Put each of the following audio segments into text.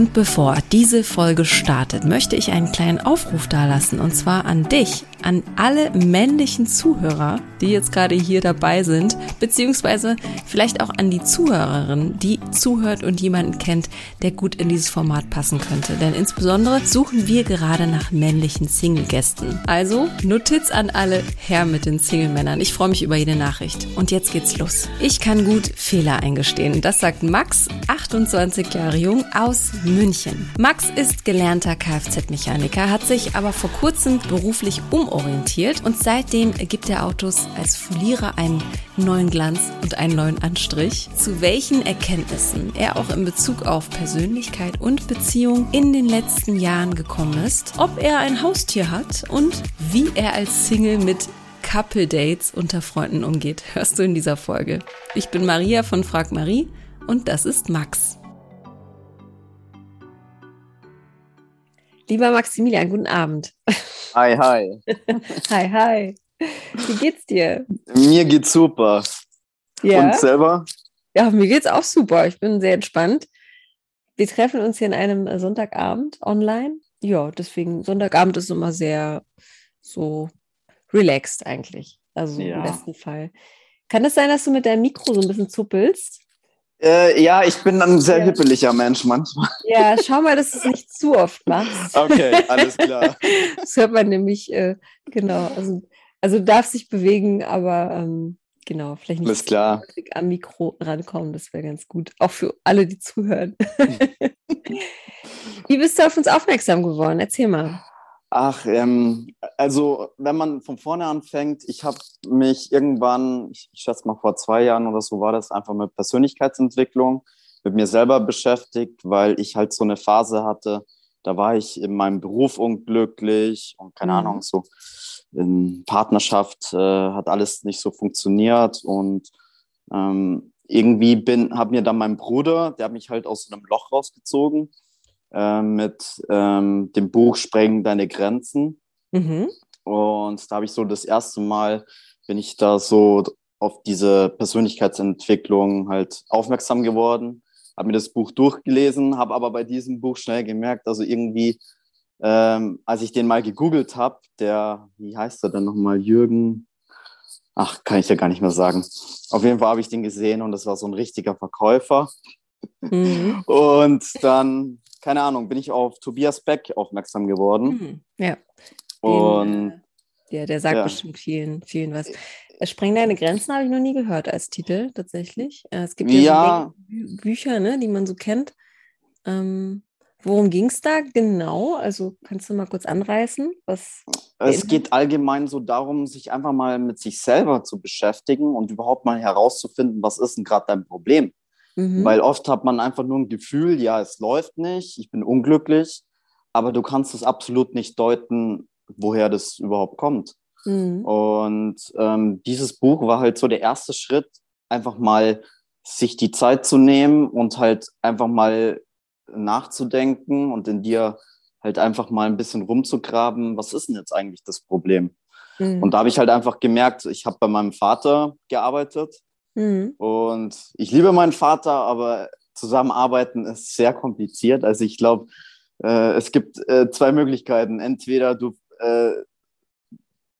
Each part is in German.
Und bevor diese Folge startet, möchte ich einen kleinen Aufruf dalassen und zwar an dich, an alle männlichen Zuhörer, die jetzt gerade hier dabei sind, beziehungsweise vielleicht auch an die Zuhörerin, die zuhört und jemanden kennt, der gut in dieses Format passen könnte. Denn insbesondere suchen wir gerade nach männlichen Single-Gästen. Also Notiz an alle her mit den Single-Männern. Ich freue mich über jede Nachricht. Und jetzt geht's los. Ich kann gut Fehler eingestehen. Das sagt Max, 28 Jahre jung, aus München. Max ist gelernter Kfz-Mechaniker, hat sich aber vor kurzem beruflich umorientiert und seitdem gibt er Autos als Folierer einen neuen Glanz und einen neuen Anstrich. Zu welchen Erkenntnissen er auch in Bezug auf Persönlichkeit und Beziehung in den letzten Jahren gekommen ist, ob er ein Haustier hat und wie er als Single mit Couple Dates unter Freunden umgeht, hörst du in dieser Folge. Ich bin Maria von Frag Marie und das ist Max. Lieber Maximilian, guten Abend. Hi, hi. hi, hi. Wie geht's dir? Mir geht's super. Ja? Und selber? Ja, mir geht's auch super. Ich bin sehr entspannt. Wir treffen uns hier in einem Sonntagabend online. Ja, deswegen, Sonntagabend ist immer sehr so relaxed eigentlich. Also ja. im besten Fall. Kann es das sein, dass du mit deinem Mikro so ein bisschen zuppelst? Äh, ja, ich bin ein sehr ja. hippeliger Mensch manchmal. Ja, schau mal, dass du es nicht zu oft machst. Okay, alles klar. Das hört man nämlich, äh, genau. Also, also darf sich bewegen, aber ähm, genau, vielleicht nicht alles klar. am Mikro rankommen, das wäre ganz gut. Auch für alle, die zuhören. Wie bist du auf uns aufmerksam geworden? Erzähl mal. Ach, ähm, also wenn man von vorne anfängt, ich habe mich irgendwann, ich, ich schätze mal vor zwei Jahren oder so war das, einfach mit Persönlichkeitsentwicklung, mit mir selber beschäftigt, weil ich halt so eine Phase hatte, da war ich in meinem Beruf unglücklich und keine mhm. Ahnung, so in Partnerschaft äh, hat alles nicht so funktioniert und ähm, irgendwie bin, hat mir dann mein Bruder, der hat mich halt aus so einem Loch rausgezogen äh, mit ähm, dem Buch Sprengen deine Grenzen. Mhm. Und da habe ich so das erste Mal, bin ich da so auf diese Persönlichkeitsentwicklung halt aufmerksam geworden, habe mir das Buch durchgelesen, habe aber bei diesem Buch schnell gemerkt, also irgendwie, ähm, als ich den mal gegoogelt habe, der, wie heißt er denn nochmal, Jürgen, ach, kann ich ja gar nicht mehr sagen. Auf jeden Fall habe ich den gesehen und das war so ein richtiger Verkäufer. Mhm. Und dann keine Ahnung, bin ich auf Tobias Beck aufmerksam geworden. Mhm. Ja. Den, und äh, ja, der sagt ja. bestimmt vielen, vielen was. Äh, Spreng deine Grenzen habe ich noch nie gehört als Titel tatsächlich. Äh, es gibt ja, ja. So Bücher, ne, die man so kennt. Ähm, worum ging es da genau? Also kannst du mal kurz anreißen? Was es geht allgemein so darum, sich einfach mal mit sich selber zu beschäftigen und überhaupt mal herauszufinden, was ist denn gerade dein Problem? Mhm. Weil oft hat man einfach nur ein Gefühl, ja, es läuft nicht, ich bin unglücklich, aber du kannst es absolut nicht deuten, woher das überhaupt kommt. Mhm. Und ähm, dieses Buch war halt so der erste Schritt, einfach mal sich die Zeit zu nehmen und halt einfach mal nachzudenken und in dir halt einfach mal ein bisschen rumzugraben, was ist denn jetzt eigentlich das Problem? Mhm. Und da habe ich halt einfach gemerkt, ich habe bei meinem Vater gearbeitet Mhm. Und ich liebe meinen Vater, aber zusammenarbeiten ist sehr kompliziert. Also ich glaube, äh, es gibt äh, zwei Möglichkeiten. Entweder du äh,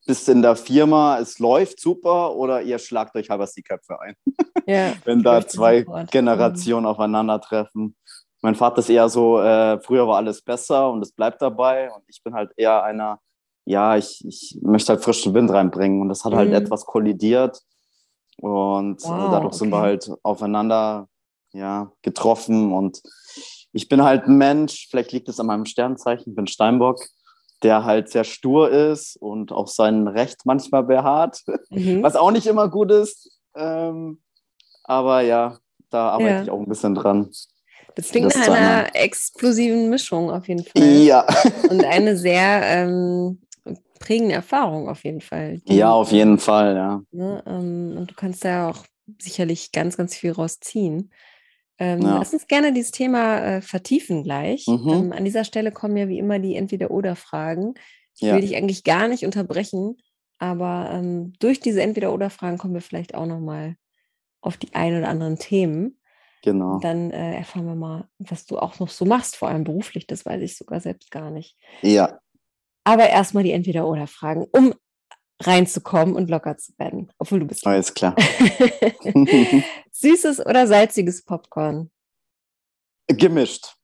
bist in der Firma, es läuft super, oder ihr schlagt euch halber die Köpfe ein. Ja, Wenn da zwei Generationen mhm. aufeinandertreffen. Mein Vater ist eher so, äh, früher war alles besser und es bleibt dabei. Und ich bin halt eher einer, ja, ich, ich möchte halt frischen Wind reinbringen. Und das hat halt mhm. etwas kollidiert. Und äh, wow, dadurch okay. sind wir halt aufeinander ja, getroffen. Und ich bin halt ein Mensch, vielleicht liegt es an meinem Sternzeichen, ich bin Steinbock, der halt sehr stur ist und auf sein Recht manchmal beharrt, mhm. was auch nicht immer gut ist. Ähm, aber ja, da arbeite ja. ich auch ein bisschen dran. Das klingt nach einer explosiven Mischung auf jeden Fall. Ja. Und eine sehr ähm, prägende Erfahrung auf jeden Fall. Die, ja, auf jeden Fall, ja. Ne, ähm, und du kannst da auch sicherlich ganz, ganz viel rausziehen. Ähm, ja. Lass uns gerne dieses Thema äh, vertiefen gleich. Mhm. Ähm, an dieser Stelle kommen ja wie immer die Entweder-Oder-Fragen. Ich ja. will dich eigentlich gar nicht unterbrechen, aber ähm, durch diese Entweder-Oder-Fragen kommen wir vielleicht auch nochmal auf die ein oder anderen Themen. Genau. Und dann äh, erfahren wir mal, was du auch noch so machst, vor allem beruflich. Das weiß ich sogar selbst gar nicht. Ja. Aber erstmal die Entweder-Oder-Fragen, um reinzukommen und locker zu werden. Obwohl du bist. Alles klar. Süßes oder salziges Popcorn? Gemischt.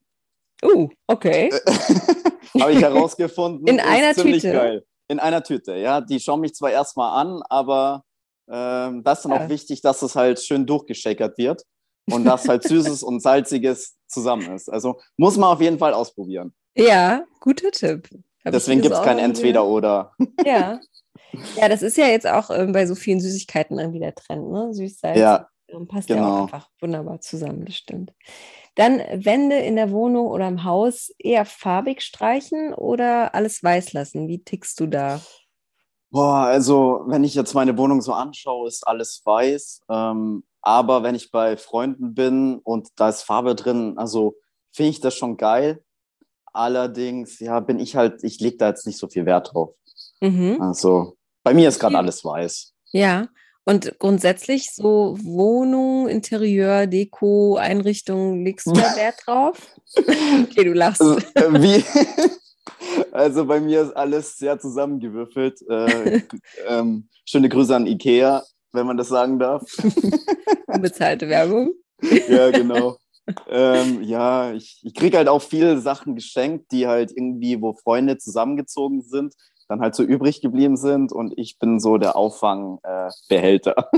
Uh, okay. Habe ich herausgefunden. In einer Tüte. Geil. In einer Tüte, ja. Die schauen mich zwar erstmal an, aber ähm, das ist dann ja. auch wichtig, dass es halt schön durchgeschäkert wird und dass halt Süßes und Salziges zusammen ist. Also muss man auf jeden Fall ausprobieren. Ja, guter Tipp. Deswegen gibt es kein Entweder-Oder. Ja. Ja, das ist ja jetzt auch ähm, bei so vielen Süßigkeiten irgendwie der Trend, ne? Süß-Salz. Ja. Passt genau. ja auch genau. einfach wunderbar zusammen, das stimmt. Dann Wände in der Wohnung oder im Haus eher farbig streichen oder alles weiß lassen? Wie tickst du da? Boah, also wenn ich jetzt meine Wohnung so anschaue, ist alles weiß. Ähm, aber wenn ich bei Freunden bin und da ist Farbe drin, also finde ich das schon geil. Allerdings, ja, bin ich halt, ich lege da jetzt nicht so viel Wert drauf. Mhm. Also bei mir ist gerade alles weiß. Ja, und grundsätzlich so Wohnung, Interieur, Deko, Einrichtung, legst du da Wert drauf? okay, du lachst. Also, äh, wie? also bei mir ist alles sehr zusammengewürfelt. Äh, ähm, schöne Grüße an Ikea, wenn man das sagen darf. Unbezahlte Werbung. ja, genau. Ähm, ja, ich, ich kriege halt auch viele Sachen geschenkt, die halt irgendwie, wo Freunde zusammengezogen sind, dann halt so übrig geblieben sind und ich bin so der Auffangbehälter.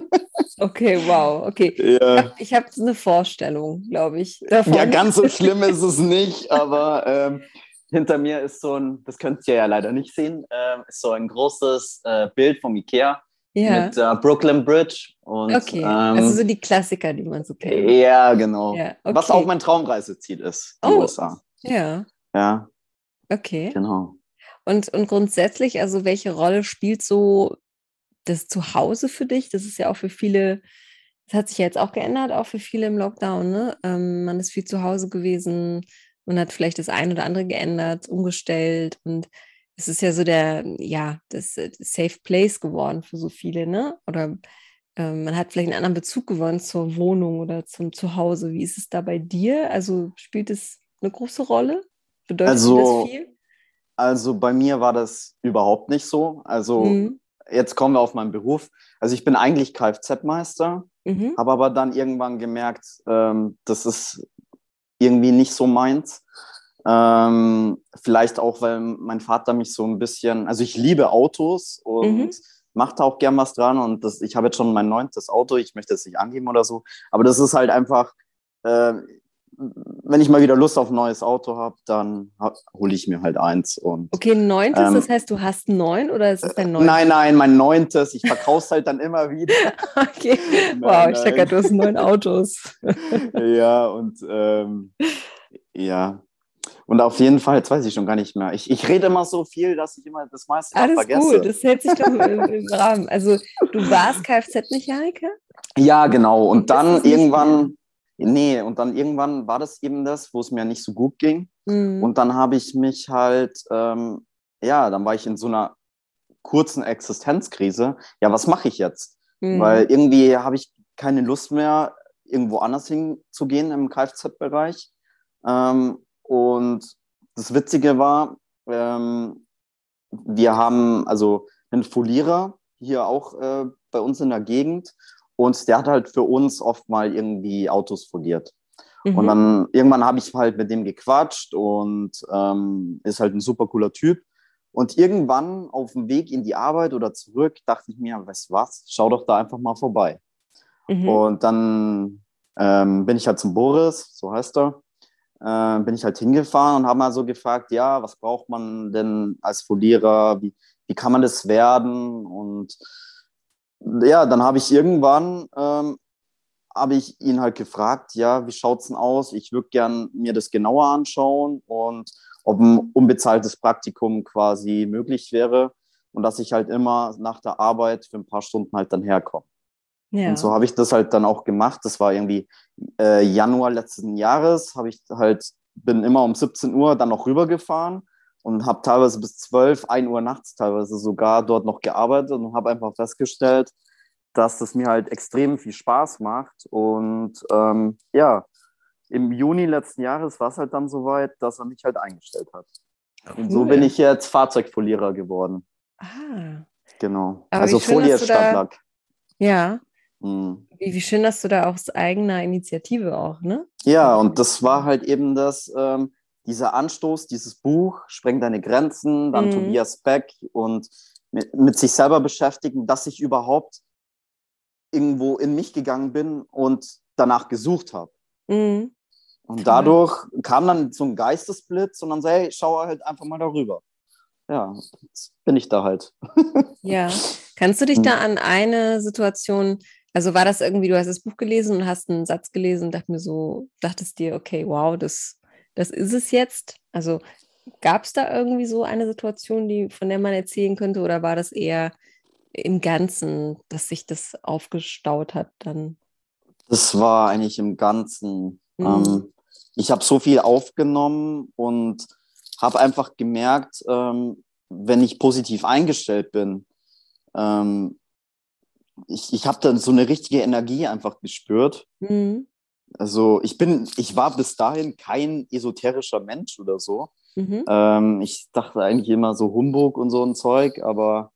Okay, wow, okay. Ja. Ich habe hab eine Vorstellung, glaube ich. Davon. Ja, ganz so schlimm ist es nicht, aber ähm, hinter mir ist so ein, das könnt ihr ja leider nicht sehen, äh, ist so ein großes äh, Bild vom Ikea ja. mit äh, Brooklyn Bridge. Und, okay, ähm, also so die Klassiker, die man so kennt. Ja, genau. Ja, okay. Was auch mein Traumreiseziel ist, die oh, USA. Ja. Ja. Okay. Genau. Und, und grundsätzlich, also welche Rolle spielt so das Zuhause für dich? Das ist ja auch für viele, das hat sich ja jetzt auch geändert, auch für viele im Lockdown. Ne? Ähm, man ist viel zu Hause gewesen und hat vielleicht das eine oder andere geändert, umgestellt und es ist ja so der, ja, das, äh, Safe Place geworden für so viele, ne? Oder ähm, man hat vielleicht einen anderen Bezug gewonnen zur Wohnung oder zum Zuhause. Wie ist es da bei dir? Also spielt es eine große Rolle? Bedeutet also, das viel? Also bei mir war das überhaupt nicht so. Also mhm. jetzt kommen wir auf meinen Beruf. Also ich bin eigentlich Kfz-Meister, mhm. habe aber dann irgendwann gemerkt, ähm, das ist irgendwie nicht so meins. Ähm, vielleicht auch, weil mein Vater mich so ein bisschen, also ich liebe Autos und mhm. mache da auch gern was dran und das, ich habe jetzt schon mein neuntes Auto, ich möchte es nicht angeben oder so, aber das ist halt einfach, äh, wenn ich mal wieder Lust auf ein neues Auto habe, dann hole ich mir halt eins. Und, okay, neuntes, ähm, das heißt, du hast neun oder ist es dein neuntes? Nein, nein, mein neuntes. Ich verkaufe es halt dann immer wieder. okay, nein, wow, ich denke, du hast neun Autos. ja, und ähm, ja. Und auf jeden Fall, jetzt weiß ich schon gar nicht mehr. Ich, ich rede immer so viel, dass ich immer das meiste Alles vergesse. Alles gut, das hält sich doch im, im Rahmen. Also, du warst Kfz-Mechaniker? Ja, genau. Und, und dann irgendwann Nee, und dann irgendwann war das eben das, wo es mir nicht so gut ging. Mhm. Und dann habe ich mich halt, ähm, ja, dann war ich in so einer kurzen Existenzkrise. Ja, was mache ich jetzt? Mhm. Weil irgendwie habe ich keine Lust mehr, irgendwo anders hinzugehen im Kfz-Bereich. Ähm, und das Witzige war, ähm, wir haben also einen Folierer hier auch äh, bei uns in der Gegend und der hat halt für uns oft mal irgendwie Autos foliert. Mhm. Und dann irgendwann habe ich halt mit dem gequatscht und ähm, ist halt ein super cooler Typ. Und irgendwann auf dem Weg in die Arbeit oder zurück dachte ich mir, weißt was, schau doch da einfach mal vorbei. Mhm. Und dann ähm, bin ich halt zum Boris, so heißt er, äh, bin ich halt hingefahren und habe mal so gefragt, ja, was braucht man denn als Folierer, wie, wie kann man das werden? Und ja, dann habe ich irgendwann, ähm, habe ich ihn halt gefragt, ja, wie schaut es denn aus? Ich würde gern mir das genauer anschauen und ob ein unbezahltes Praktikum quasi möglich wäre und dass ich halt immer nach der Arbeit für ein paar Stunden halt dann herkomme. Ja. Und so habe ich das halt dann auch gemacht. Das war irgendwie äh, Januar letzten Jahres, habe ich halt, bin immer um 17 Uhr dann noch rübergefahren und habe teilweise bis 12, 1 Uhr nachts teilweise sogar dort noch gearbeitet und habe einfach festgestellt, dass es mir halt extrem viel Spaß macht. Und ähm, ja, im Juni letzten Jahres war es halt dann soweit, dass er mich halt eingestellt hat. Cool. Und so bin ich jetzt Fahrzeugfolierer geworden. Ah. Genau. Aber also Folie. Da, ja. Mhm. Wie, wie, schön, dass du da aus eigener Initiative auch, ne? Ja, und das war halt eben das, ähm, dieser Anstoß, dieses Buch, Spreng deine Grenzen, dann mhm. Tobias Beck und mit, mit sich selber beschäftigen, dass ich überhaupt irgendwo in mich gegangen bin und danach gesucht habe. Mhm. Und dadurch kam dann so ein Geistesblitz und dann sei, hey, schau halt einfach mal darüber. Ja, jetzt bin ich da halt. ja. Kannst du dich da hm. an eine Situation, also war das irgendwie, du hast das Buch gelesen und hast einen Satz gelesen und dachte mir so, dachtest dir, okay, wow, das, das ist es jetzt? Also gab es da irgendwie so eine Situation, die, von der man erzählen könnte, oder war das eher im Ganzen, dass sich das aufgestaut hat dann? Das war eigentlich im Ganzen. Mhm. Ähm, ich habe so viel aufgenommen und habe einfach gemerkt, ähm, wenn ich positiv eingestellt bin, ähm, ich, ich habe dann so eine richtige Energie einfach gespürt. Mhm. Also ich bin, ich war bis dahin kein esoterischer Mensch oder so. Mhm. Ähm, ich dachte eigentlich immer so Humbug und so ein Zeug, aber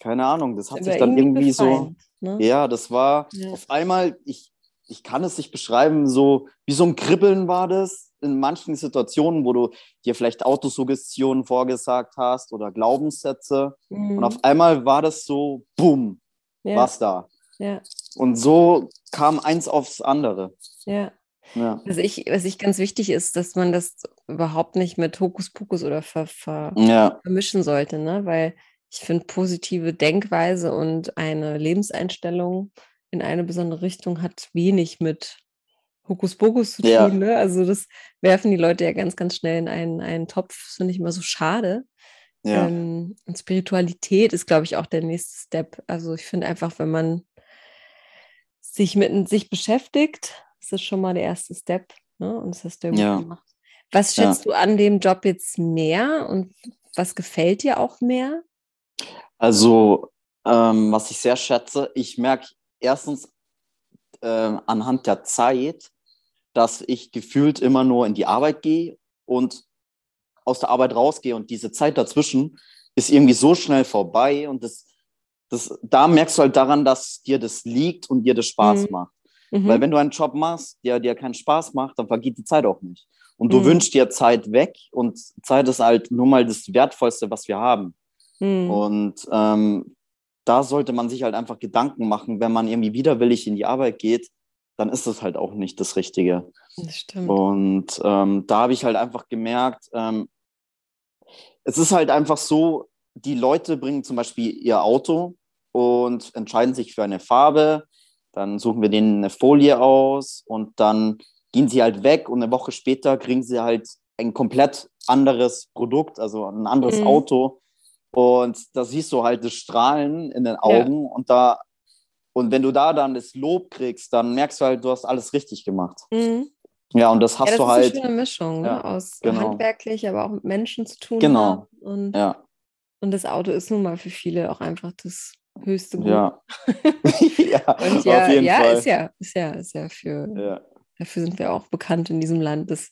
keine Ahnung, das hat aber sich dann irgendwie, befreiend, so, ne? ja, das war ja. auf einmal, ich, ich kann es nicht beschreiben, so wie so ein Kribbeln war das in manchen Situationen, wo du dir vielleicht Autosuggestionen vorgesagt hast oder Glaubenssätze. Mhm. Und auf einmal war das so, boom, ja. was da. Ja. Und so kam eins aufs andere. Ja. ja. Was, ich, was ich ganz wichtig ist, dass man das überhaupt nicht mit Hokuspokus oder ver, ver, ja. vermischen sollte, ne? weil ich finde, positive Denkweise und eine Lebenseinstellung in eine besondere Richtung hat wenig mit Hokuspokus zu tun. Ja. Ne? Also das werfen die Leute ja ganz, ganz schnell in einen, einen Topf. Das finde ich immer so schade. Ja. Ähm, und Spiritualität ist, glaube ich, auch der nächste Step. Also ich finde einfach, wenn man sich mit sich beschäftigt, ist das schon mal der erste Step. Ne? Und das hast du ja gemacht. Was schätzt ja. du an dem Job jetzt mehr und was gefällt dir auch mehr? Also, ähm, was ich sehr schätze, ich merke erstens äh, anhand der Zeit, dass ich gefühlt immer nur in die Arbeit gehe und aus der Arbeit rausgehe und diese Zeit dazwischen ist irgendwie so schnell vorbei und das, das, da merkst du halt daran, dass dir das liegt und dir das Spaß mhm. macht. Mhm. Weil wenn du einen Job machst, der dir keinen Spaß macht, dann vergeht die Zeit auch nicht. Und du mhm. wünschst dir Zeit weg und Zeit ist halt nur mal das Wertvollste, was wir haben. Mhm. Und ähm, da sollte man sich halt einfach Gedanken machen, wenn man irgendwie widerwillig in die Arbeit geht, dann ist das halt auch nicht das Richtige. Das stimmt. Und ähm, da habe ich halt einfach gemerkt, ähm, es ist halt einfach so, die Leute bringen zum Beispiel ihr Auto und entscheiden sich für eine Farbe, dann suchen wir denen eine Folie aus und dann gehen sie halt weg und eine Woche später kriegen sie halt ein komplett anderes Produkt, also ein anderes mhm. Auto. Und da siehst du halt das Strahlen in den Augen ja. und da und wenn du da dann das Lob kriegst, dann merkst du halt, du hast alles richtig gemacht. Mhm. Ja, und das hast ja, das du halt. Das ist eine schöne Mischung ne? aus genau. handwerklich, aber auch mit Menschen zu tun. Genau. Und, ja. und das Auto ist nun mal für viele auch einfach das höchste Gut. Ja. ja, und ja, auf jeden ja, Fall. Ist ja, ist ja, ist ja für, ja. dafür sind wir auch bekannt in diesem Land, dass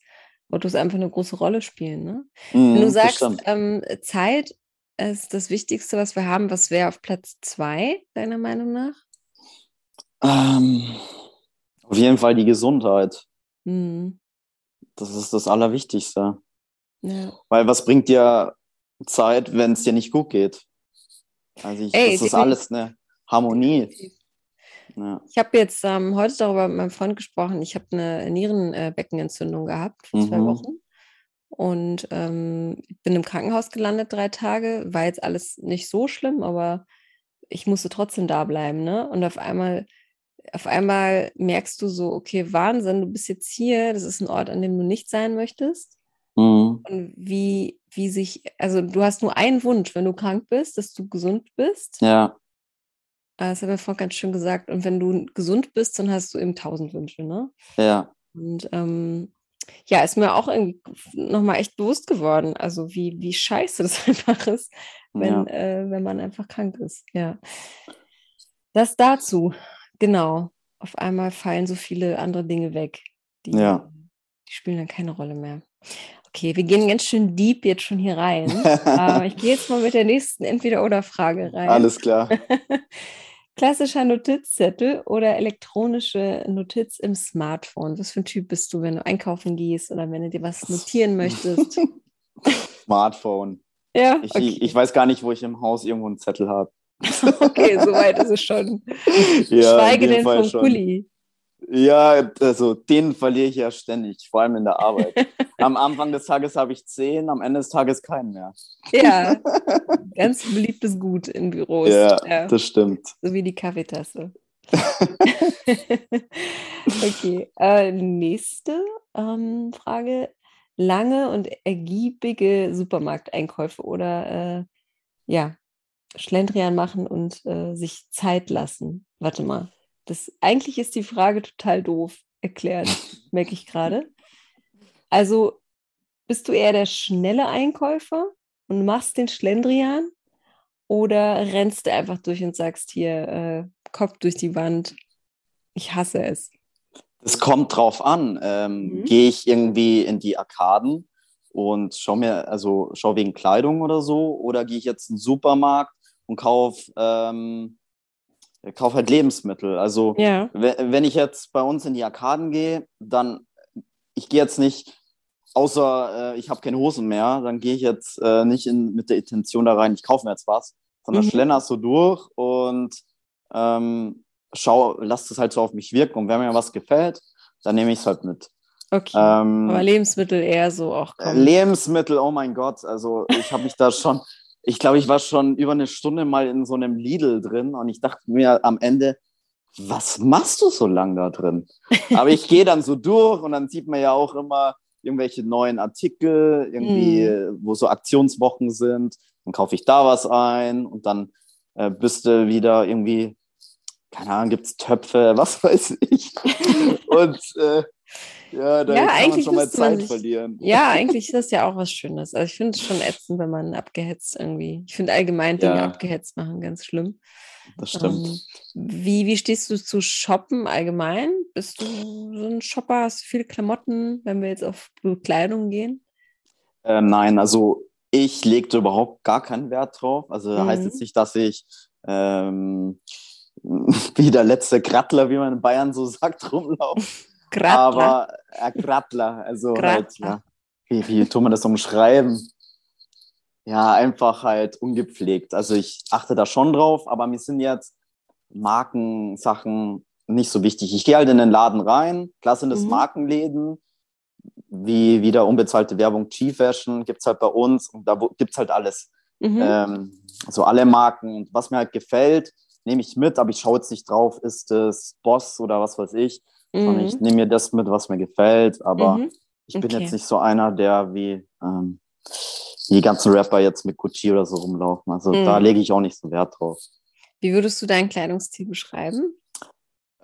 Autos einfach eine große Rolle spielen. Ne? Mm, Wenn du sagst, ähm, Zeit ist das Wichtigste, was wir haben, was wäre auf Platz zwei, deiner Meinung nach? Ähm, auf jeden Fall die Gesundheit. Mhm. Das ist das Allerwichtigste. Ja. Weil was bringt dir Zeit, wenn es dir nicht gut geht? Also ich, Ey, das ist alles eine Harmonie. Ja. Ich habe jetzt ähm, heute darüber mit meinem Freund gesprochen. Ich habe eine Nierenbeckenentzündung gehabt vor mhm. zwei Wochen. Und ähm, bin im Krankenhaus gelandet drei Tage. War jetzt alles nicht so schlimm, aber ich musste trotzdem da bleiben. Ne? Und auf einmal, auf einmal merkst du so, okay, Wahnsinn, du bist jetzt hier, das ist ein Ort, an dem du nicht sein möchtest. Mhm. Und wie, wie sich, also du hast nur einen Wunsch, wenn du krank bist, dass du gesund bist. Ja. Ah, das hat mir vorhin ganz schön gesagt. Und wenn du gesund bist, dann hast du eben tausend Wünsche, ne? Ja. Und ähm, ja, ist mir auch nochmal echt bewusst geworden, also wie, wie scheiße das einfach ist, wenn, ja. äh, wenn man einfach krank ist. Ja. Das dazu, genau. Auf einmal fallen so viele andere Dinge weg. Die, ja. die spielen dann keine Rolle mehr. Okay, wir gehen ganz schön deep jetzt schon hier rein. äh, ich gehe jetzt mal mit der nächsten Entweder-Oder-Frage rein. Alles klar. Klassischer Notizzettel oder elektronische Notiz im Smartphone? Was für ein Typ bist du, wenn du einkaufen gehst oder wenn du dir was notieren möchtest? Smartphone. Ja. Okay. Ich, ich, weiß gar nicht, wo ich im Haus irgendwo einen Zettel habe. okay, soweit ist es schon. Ja, Schweige denn vom schon. Kuli. Ja, also den verliere ich ja ständig, vor allem in der Arbeit. am Anfang des Tages habe ich zehn, am Ende des Tages keinen mehr. Ja, ganz beliebtes Gut in Büros. Ja, ja. das stimmt. So wie die Kaffeetasse. okay, äh, nächste ähm, Frage. Lange und ergiebige Supermarkteinkäufe oder äh, ja, Schlendrian machen und äh, sich Zeit lassen. Warte mal. Das, eigentlich ist die Frage total doof erklärt, merke ich gerade. Also bist du eher der schnelle Einkäufer und machst den Schlendrian oder rennst du einfach durch und sagst hier, äh, Kopf durch die Wand, ich hasse es? Es kommt drauf an. Ähm, mhm. Gehe ich irgendwie in die Arkaden und schaue mir, also schau wegen Kleidung oder so, oder gehe ich jetzt in den Supermarkt und kaufe ähm, kauf halt Lebensmittel. Also ja. wenn ich jetzt bei uns in die Arkaden gehe, dann, ich gehe jetzt nicht, außer äh, ich habe keine Hosen mehr, dann gehe ich jetzt äh, nicht in, mit der Intention da rein, ich kaufe mir jetzt was, sondern mhm. schlenderst so durch und ähm, schau, lass es halt so auf mich wirken. Und wenn mir was gefällt, dann nehme ich es halt mit. Okay. Ähm, Aber Lebensmittel eher so auch. Kommen. Lebensmittel, oh mein Gott. Also ich habe mich da schon, ich glaube, ich war schon über eine Stunde mal in so einem Lidl drin und ich dachte mir am Ende, was machst du so lange da drin? Aber ich gehe dann so durch und dann sieht man ja auch immer irgendwelche neuen Artikel, irgendwie, mm. wo so Aktionswochen sind. Dann kaufe ich da was ein und dann äh, bist du wieder irgendwie, keine Ahnung, gibt es Töpfe, was weiß ich. und äh, ja, da ja, kann man schon mal Zeit sich, verlieren. Ja, eigentlich ist das ja auch was Schönes. Also ich finde es schon ätzend, wenn man abgehetzt irgendwie. Ich finde allgemein Dinge ja. abgehetzt machen ganz schlimm. Das stimmt. Ähm, wie, wie stehst du zu Shoppen allgemein? Bist du so ein Shopper? Hast du viele Klamotten, wenn wir jetzt auf Bekleidung gehen? Äh, nein, also ich legte überhaupt gar keinen Wert drauf. Also mhm. heißt jetzt nicht, dass ich ähm, wie der letzte Krattler, wie man in Bayern so sagt, rumlaufe. Grattler. Aber äh, Grattler, also Grattler. halt, ja. Wie, wie tun wir das umschreiben? Ja, einfach halt ungepflegt. Also ich achte da schon drauf, aber mir sind jetzt Markensachen nicht so wichtig. Ich gehe halt in den Laden rein, klar sind es mhm. Markenläden, wie wieder unbezahlte Werbung, G-Fashion gibt es halt bei uns und da gibt es halt alles. Mhm. Ähm, so alle Marken. Und was mir halt gefällt, nehme ich mit, aber ich schaue jetzt nicht drauf, ist es Boss oder was weiß ich. Mhm. ich nehme mir das mit, was mir gefällt, aber mhm. ich bin okay. jetzt nicht so einer, der wie ähm, die ganzen Rapper jetzt mit Gucci oder so rumlaufen. Also mhm. da lege ich auch nicht so Wert drauf. Wie würdest du deinen Kleidungsstil beschreiben?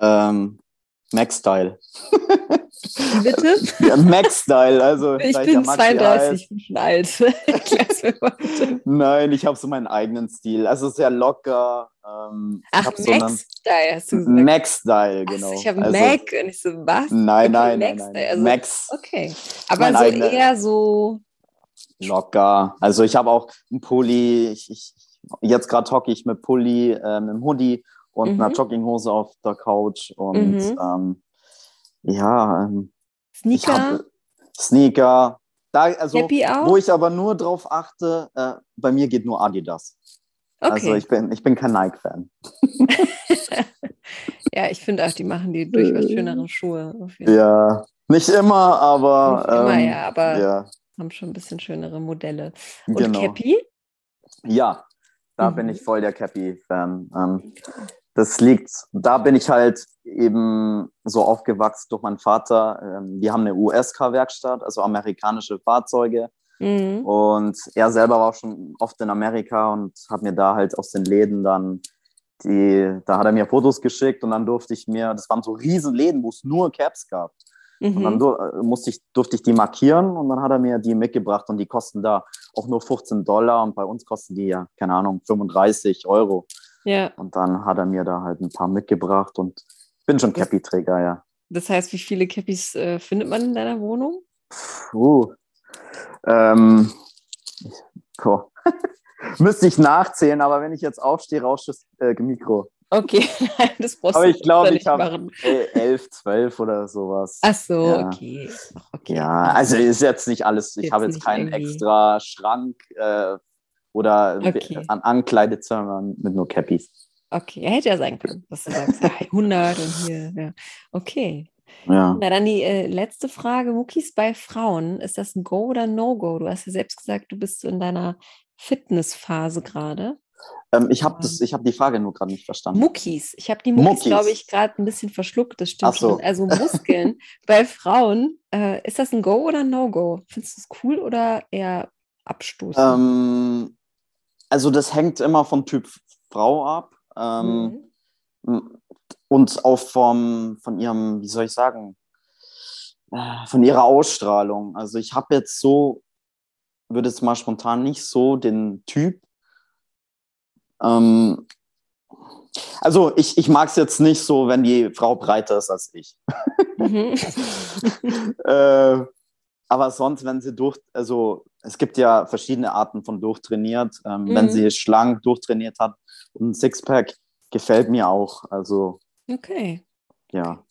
Ähm, Mac-Style. Bitte? Ja, Mac-Style, also. Ich bin 32, ich bin schon alt. Nein, ich habe so meinen eigenen Stil. Also sehr locker. Ähm, Ach, Mac-Style hast du gesagt. Mac-Style, genau. Also ich habe also, Mac und ich so, was? Nein, nein, nein, nein. Also, Max. Okay, aber so eigene, eher so... Locker. Also ich habe auch einen Pulli. Ich, ich, jetzt gerade hocke ich mit Pulli, äh, mit einem Hoodie und mhm. einer Jogginghose auf der Couch und mhm. ähm, ja, ähm, Sneaker. Hab, Sneaker. Da, also, wo ich aber nur drauf achte, äh, bei mir geht nur Adidas. Okay. Also ich bin, ich bin kein Nike-Fan. ja, ich finde auch, die machen die durchaus schöneren Schuhe. Ja, nicht immer, aber. Nicht immer, ähm, ja, aber ja. haben schon ein bisschen schönere Modelle. Und genau. Cappy? Ja, da mhm. bin ich voll der Cappy-Fan. Ähm, das liegt, da bin ich halt eben so aufgewachsen durch meinen Vater. Ähm, wir haben eine USK-Werkstatt, also amerikanische Fahrzeuge. Mhm. Und er selber war schon oft in Amerika und hat mir da halt aus den Läden dann die, da hat er mir Fotos geschickt und dann durfte ich mir, das waren so riesen Läden, wo es nur Caps gab. Mhm. Und dann mhm. musste ich, durfte ich die markieren und dann hat er mir die mitgebracht und die kosten da auch nur 15 Dollar und bei uns kosten die ja, keine Ahnung, 35 Euro. Ja. Und dann hat er mir da halt ein paar mitgebracht und bin schon Cappy-Träger, ja. Das heißt, wie viele Cappies äh, findet man in deiner Wohnung? Puh. Ähm, boah. Müsste ich nachzählen, aber wenn ich jetzt aufstehe, rauscht das äh, Mikro. Okay, das brauchst Aber ich glaube, nicht ich habe machen. elf, zwölf oder sowas. Ach so, Ja. okay. Okay. Ja, also ist jetzt nicht alles. Ich habe jetzt keinen irgendwie- extra Schrank äh, oder Okay. an Ankleidezimmer mit nur Cappies. Okay, hätte ja sein können, dass du sagst, ja, 100 und hier, ja. Okay. Ja. Na, dann die äh, letzte Frage. Muckis bei Frauen, ist das ein Go oder No-Go? Du hast ja selbst gesagt, du bist so in deiner Fitnessphase gerade. Ähm, ich habe ich habe die Frage nur gerade nicht verstanden. Muckis. Ich habe die Muckis, glaube ich, gerade ein bisschen verschluckt. Das stimmt so. Also Muskeln bei Frauen. Äh, ist das ein Go oder ein No-Go? Findest du es cool oder eher abstoßend? Ähm, also das hängt immer vom Typ Frau ab. Ähm, Mhm. und auch vom, von ihrem, wie soll ich sagen, äh, von ihrer Ausstrahlung. Also ich habe jetzt so, würde jetzt mal spontan nicht so den Typ. Ähm, also ich, ich mag es jetzt nicht so, wenn die Frau breiter ist als ich. Mhm. äh, aber sonst, wenn sie durch, also es gibt ja verschiedene Arten von durchtrainiert. Ähm, Wenn Mhm. sie schlank durchtrainiert hat und ein Sixpack gefällt mir auch. Also Okay. ja.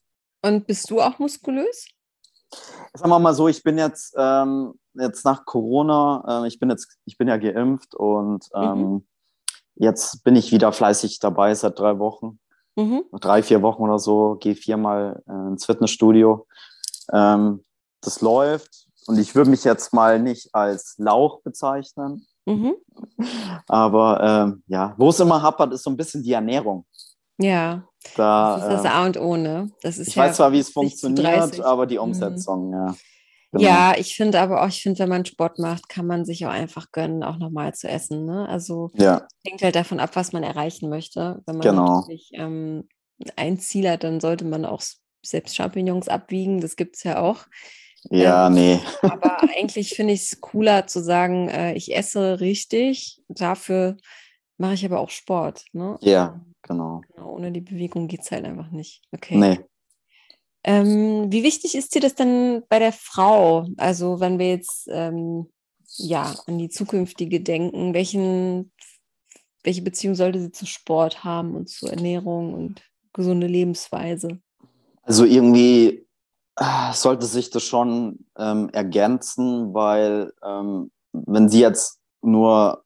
Und bist du auch muskulös? Sagen wir mal so, ich bin jetzt, ähm, jetzt nach Corona, äh, ich bin jetzt, ich bin ja geimpft und ähm, jetzt bin ich wieder fleißig dabei seit drei Wochen, Mhm. drei, vier Wochen oder so, gehe viermal äh, ins Fitnessstudio. Ähm, das läuft und ich würde mich jetzt mal nicht als Lauch bezeichnen, Mhm. aber ähm, ja, wo es immer hapert, ist so ein bisschen die Ernährung. Ja, Da, das ist das äh, A und O, ne? Das ist ich ja weiß zwar, wie es 50 zu funktioniert, 30. aber die Mhm. Umsetzung, ja. Genau. Ja, ich finde aber auch, ich finde, wenn man Sport macht, kann man sich auch einfach gönnen, auch nochmal zu essen. Ne? Also Ja, hängt halt davon ab, was man erreichen möchte. Wenn man Genau. natürlich ähm, ein Ziel hat, dann sollte man auch selbst Champignons abwiegen. Das gibt es ja auch. Ja, nee. Aber eigentlich finde ich es cooler zu sagen, äh, ich esse richtig, dafür mache ich aber auch Sport. Ne? Ja, genau. Genau, ohne die Bewegung geht es halt einfach nicht. Okay. Nee. Ähm, wie wichtig ist dir das denn bei der Frau? Also wenn wir jetzt ähm, ja an die zukünftige denken, welchen, welche Beziehung sollte sie zu Sport haben und zur Ernährung und gesunde Lebensweise? Also irgendwie sollte sich das schon ähm, ergänzen, weil ähm, wenn sie jetzt nur,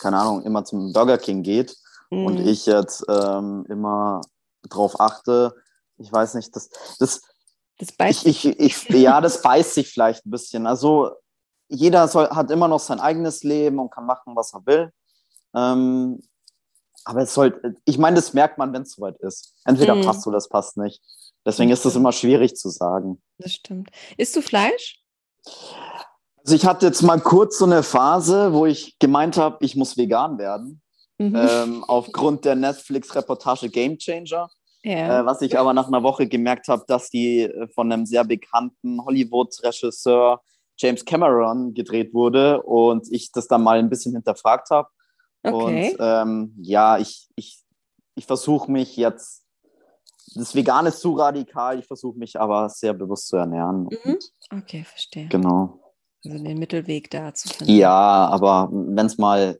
keine Ahnung, immer zum Burger King geht und Mhm. ich jetzt ähm, immer drauf achte, ich weiß nicht, das, das, das beißt ich, ich, ich, ja, das beißt sich vielleicht ein bisschen. Also jeder soll, hat immer noch sein eigenes Leben und kann machen, was er will. Ähm, aber es soll, ich meine, das merkt man, wenn es soweit ist. Entweder Mhm. passt oder es passt nicht. Deswegen ist es Okay. immer schwierig zu sagen. das stimmt. Isst du Fleisch? Also ich hatte jetzt mal kurz so eine Phase, wo ich gemeint habe, ich muss vegan werden, Mhm. ähm, aufgrund der Netflix-Reportage Game Changer. ja. Äh, was ich aber nach einer Woche gemerkt habe, dass die äh, von einem sehr bekannten Hollywood-Regisseur James Cameron gedreht wurde und ich das dann mal ein bisschen hinterfragt habe. okay. Und ähm, ja, ich, ich, ich versuche mich jetzt, das Vegan ist zu radikal, ich versuche mich aber sehr bewusst zu ernähren. Mhm. Okay, verstehe. genau. Also den Mittelweg da zu finden. Ja, aber wenn es mal,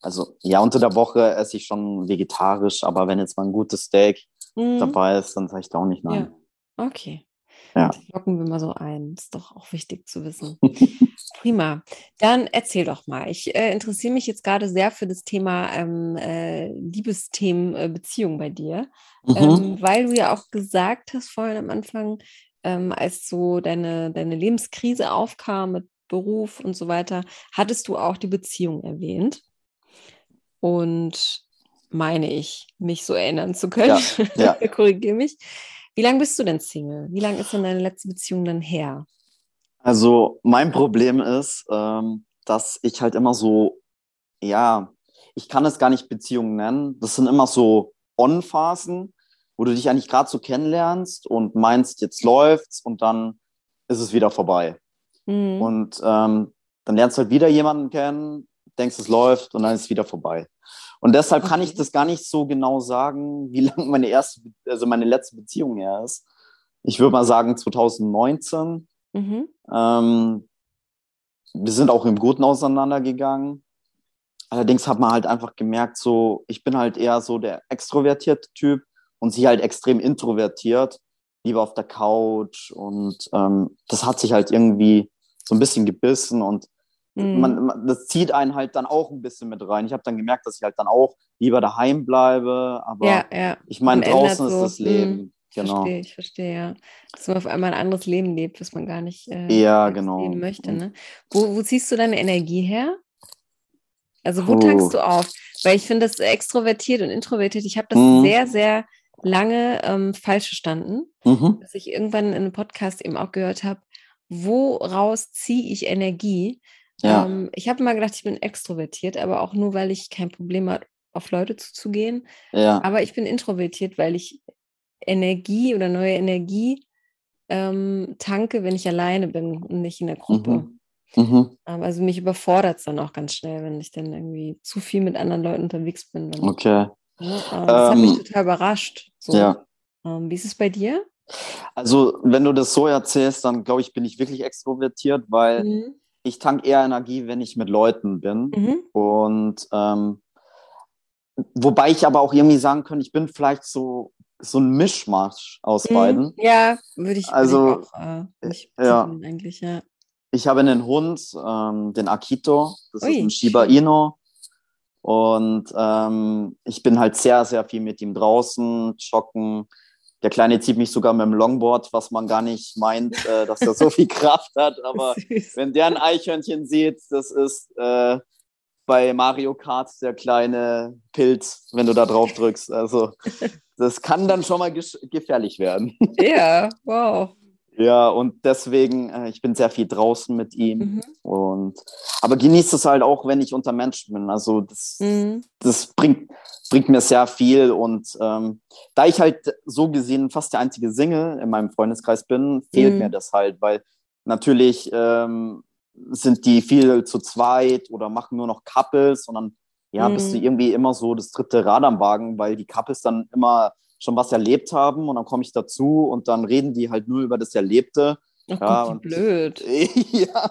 also ja, unter der Woche esse ich schon vegetarisch, aber wenn jetzt mal ein gutes Steak Mhm. dabei ist, dann sage ich da auch nicht nein. Okay. Ja. Das locken wir mal so ein. Ist doch auch wichtig zu wissen. Prima. Dann erzähl doch mal. Ich äh, interessiere mich jetzt gerade sehr für das Thema ähm, äh, Liebesthemen, äh, Beziehung bei dir, Mhm. ähm, weil du ja auch gesagt hast vorhin am Anfang, ähm, als so deine, deine Lebenskrise aufkam mit Beruf und so weiter, hattest du auch die Beziehung erwähnt. Und meine ich, mich so erinnern zu können. Ja, Korrigiere mich. Wie lange bist du denn Single? Wie lange ist denn deine letzte Beziehung dann her? Also mein Problem ist, ähm, dass ich halt immer so, ja, ich kann es gar nicht Beziehungen nennen. Das sind immer so On-Phasen, wo du dich eigentlich gerade so kennenlernst und meinst, jetzt läuft's und dann ist es wieder vorbei. Mhm. Und ähm, dann lernst du halt wieder jemanden kennen, denkst, es läuft und dann ist es wieder vorbei. Und deshalb okay. kann ich das gar nicht so genau sagen, wie lange meine erste, also meine letzte Beziehung her ist. Ich würde mal sagen 2019. Mhm. Ähm, wir sind auch im Guten auseinandergegangen. Allerdings hat man halt einfach gemerkt, so, ich bin halt eher so der extrovertierte Typ und sie halt extrem introvertiert, lieber auf der Couch. Und ähm, das hat sich halt irgendwie so ein bisschen gebissen und mhm. man, man, das zieht einen halt dann auch ein bisschen mit rein. Ich habe dann gemerkt, dass ich halt dann auch lieber daheim bleibe, aber ja, ja. ich meine, draußen ist das Leben. Mhm. Genau. Verstehe, ich verstehe, ja. Dass man auf einmal ein anderes Leben lebt, was man gar nicht äh, ja, genau. leben möchte. Ne? Wo, wo ziehst du deine Energie her? Also wo Puh. tankst du auf? Weil ich finde das extrovertiert und introvertiert, ich habe das mhm. sehr, sehr lange ähm, falsch verstanden, mhm. dass ich irgendwann in einem Podcast eben auch gehört habe, woraus ziehe ich Energie? Ja. Ähm, ich habe immer gedacht, ich bin extrovertiert, aber auch nur, weil ich kein Problem habe, auf Leute zuzugehen. Ja. Aber ich bin introvertiert, weil ich Energie oder neue Energie ähm, tanke, wenn ich alleine bin und nicht in der Gruppe. Mhm. Mhm. Ähm, also mich überfordert es dann auch ganz schnell, wenn ich dann irgendwie zu viel mit anderen Leuten unterwegs bin. Okay. Ja, ähm, das hat mich ähm, total überrascht. So. Ja. Ähm, wie ist es bei dir? Also, wenn du das so erzählst, dann glaube ich, bin ich wirklich extrovertiert, weil mhm. ich tank eher Energie, wenn ich mit Leuten bin. Mhm. Und ähm, wobei ich aber auch irgendwie sagen könnte, ich bin vielleicht so, so ein Mischmasch aus mhm. beiden. Ja, würde ich, also, würd ich auch äh, ja. eigentlich, ja. Ich habe einen Hund, ähm, den Akito, das Ui. ist ein Shiba Inu. Und ähm, ich bin halt sehr, sehr viel mit ihm draußen, joggen. Der Kleine zieht mich sogar mit dem Longboard, was man gar nicht meint, äh, dass er so viel Kraft hat. Aber wenn der ein Eichhörnchen sieht, das ist äh, bei Mario Kart der kleine Pilz, wenn du da drauf drückst. Also das kann dann schon mal gefährlich werden. Ja, wow. Ja, und deswegen, äh, ich bin sehr viel draußen mit ihm. Mhm. Und, aber genieße es halt auch, wenn ich unter Menschen bin. Also das, mhm. das bringt, bringt mir sehr viel. Und ähm, da ich halt so gesehen fast der einzige Single in meinem Freundeskreis bin, fehlt mhm. mir das halt, weil natürlich ähm, sind die viel zu zweit oder machen nur noch Couples und dann ja, bist du mhm. irgendwie immer so das dritte Rad am Wagen, weil die Couples dann immer schon was erlebt haben und dann komme ich dazu und dann reden die halt nur über das Erlebte. Ach ja, Gott, blöd. ja,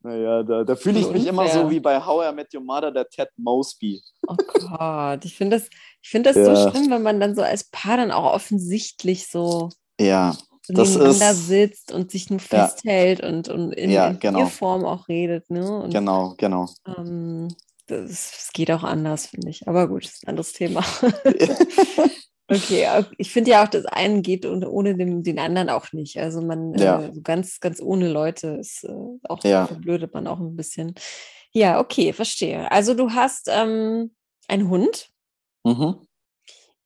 naja, da, da fühle ich mich immer so wie bei How I Met Your Mother, der Ted Mosby. Oh Gott, ich finde das, ich find das ja. so schlimm, wenn man dann so als Paar dann auch offensichtlich so ja, das nebeneinander ist, sitzt und sich nur festhält ja. und, und in, ja, genau. Form auch redet. Ne? Und, genau, genau. Ähm, das, das, geht auch anders, finde ich. Aber gut, das ist ein anderes Thema. Okay, ich finde ja auch, das eine geht ohne den, den anderen auch nicht. Also man ja. äh, ganz, ganz ohne Leute ist äh, auch ja. verblödet man auch ein bisschen. Ja, okay, verstehe. Also du hast ähm, einen Hund. Mhm.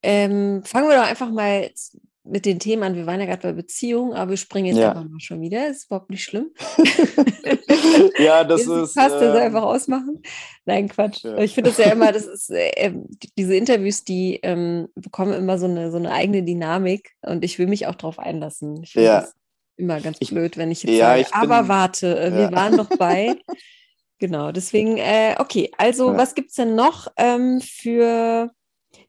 Ähm, fangen wir doch einfach mal mit den Themen an. Wir waren ja gerade bei Beziehungen, aber wir springen jetzt ja. einfach mal schon wieder. Ist überhaupt nicht schlimm. ja, das ist. ist passt, das ähm, einfach ausmachen. Nein, Quatsch. Ja. Ich finde das ja immer, das ist, äh, diese Interviews, die ähm, bekommen immer so eine, so eine eigene Dynamik und ich will mich auch darauf einlassen. Ich finde ja. das immer ganz blöd, wenn ich jetzt ja, sage, ich aber bin, warte, äh, wir waren noch bei. genau, deswegen, äh, okay, also was gibt es denn noch ähm, für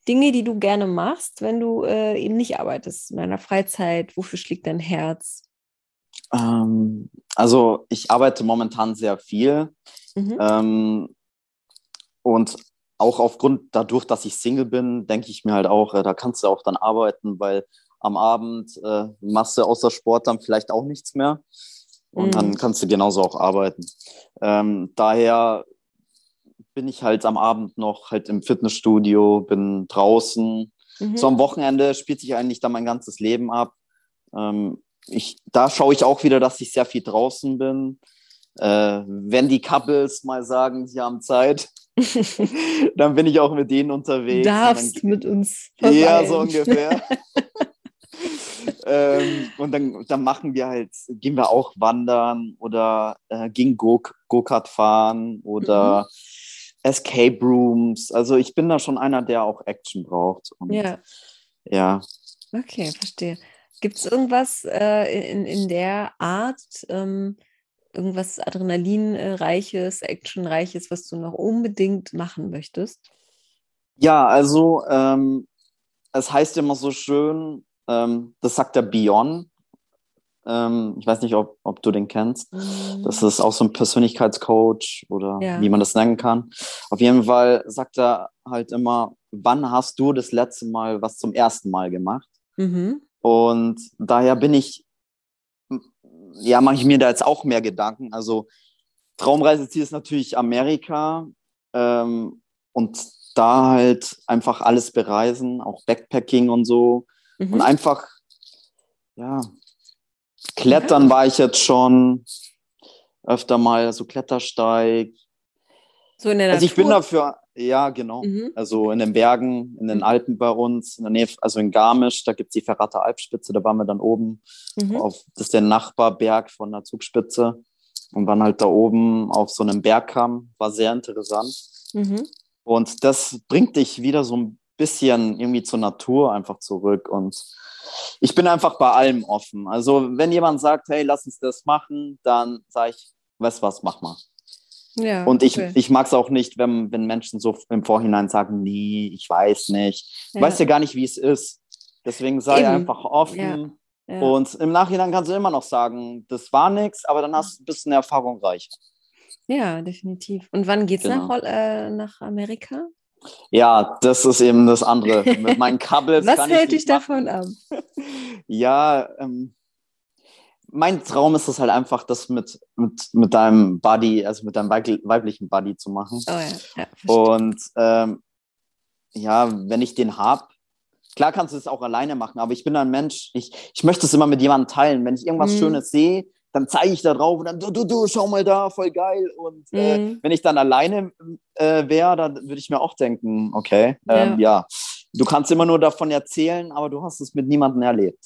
Dinge, die du gerne machst, wenn du äh, eben nicht arbeitest, in deiner Freizeit? Wofür schlägt dein Herz? Ähm, also ich arbeite momentan sehr viel. Mhm. Ähm, und auch aufgrund dadurch, dass ich Single bin, denke ich mir halt auch, äh, da kannst du auch dann arbeiten, weil am Abend äh, machst du außer Sport dann vielleicht auch nichts mehr. Und mhm. dann kannst du genauso auch arbeiten. Ähm, daher bin ich halt am Abend noch halt im Fitnessstudio, bin draußen. Mhm. So am Wochenende spielt sich eigentlich dann mein ganzes Leben ab. Ähm, ich, da schaue ich auch wieder, dass ich sehr viel draußen bin. Äh, wenn die Couples mal sagen, sie haben Zeit, dann bin ich auch mit denen unterwegs. Du darfst dann, mit uns. Verweilen. Ja, so ungefähr. ähm, und dann, dann machen wir halt, gehen wir auch wandern oder äh, gehen Go-Kart fahren oder mhm. Escape Rooms. Also ich bin da schon einer, der auch Action braucht. Und, ja. Ja. Okay, verstehe. Gibt es irgendwas äh, in, in der Art, ähm, irgendwas Adrenalinreiches, Actionreiches, was du noch unbedingt machen möchtest? Ja, also ähm, es heißt ja immer so schön, ähm, das sagt der Bion. Ähm, ich weiß nicht, ob, ob du den kennst. Mhm. Das ist auch so ein Persönlichkeitscoach oder ja. wie man das nennen kann. Auf jeden Fall sagt er halt immer, wann hast du das letzte Mal was zum ersten Mal gemacht? Mhm. Und daher bin ich, ja, mache ich mir da jetzt auch mehr Gedanken. Also Traumreiseziel ist natürlich Amerika ähm, und da halt einfach alles bereisen, auch Backpacking und so. Mhm. Und einfach, ja, klettern ja. war ich jetzt schon öfter mal, so Klettersteig. So in der Also ich bin dafür, ja, genau. Mhm. Also in den Bergen, in den mhm. Alpen bei uns, in der Nähe, also in Garmisch, da gibt es die Ferrata Alpspitze, da waren wir dann oben. Mhm. Auf, das ist der Nachbarberg von der Zugspitze. Und waren halt da oben auf so einem Bergkamm, war sehr interessant. Mhm. Und das bringt dich wieder so ein bisschen irgendwie zur Natur einfach zurück. Und ich bin einfach bei allem offen. Also wenn jemand sagt, hey, lass uns das machen, dann sage ich, weißt was, mach mal. Ja, und ich, okay. ich mag es auch nicht, wenn, wenn Menschen so im Vorhinein sagen, nee, ich weiß nicht. Ja. Weißt ja gar nicht, wie es ist. Deswegen sei Eben. einfach offen. Ja. Und im Nachhinein kannst du immer noch sagen, das war nichts, aber dann hast du ein bisschen Erfahrung reich. Ja, definitiv. Und wann geht's genau. nach, äh, nach Amerika? Ja, das ist eben das andere. Mit meinen Kabels. Was hält dich davon ab? ja, ähm, mein Traum ist es halt einfach, das mit, mit, mit deinem Buddy, also mit deinem weiblichen Buddy zu machen. Oh ja, ja Und ähm, ja, wenn ich den habe, Klar kannst du es auch alleine machen, aber ich bin ein Mensch, ich, ich möchte es immer mit jemandem teilen. Wenn ich irgendwas mhm. Schönes sehe, dann zeige ich da drauf und dann, du, du, du, schau mal da, voll geil. Und äh, mhm. äh, wenn ich dann alleine äh, wäre, dann würde ich mir auch denken, okay, ähm, ja. ja. du kannst immer nur davon erzählen, aber du hast es mit niemandem erlebt.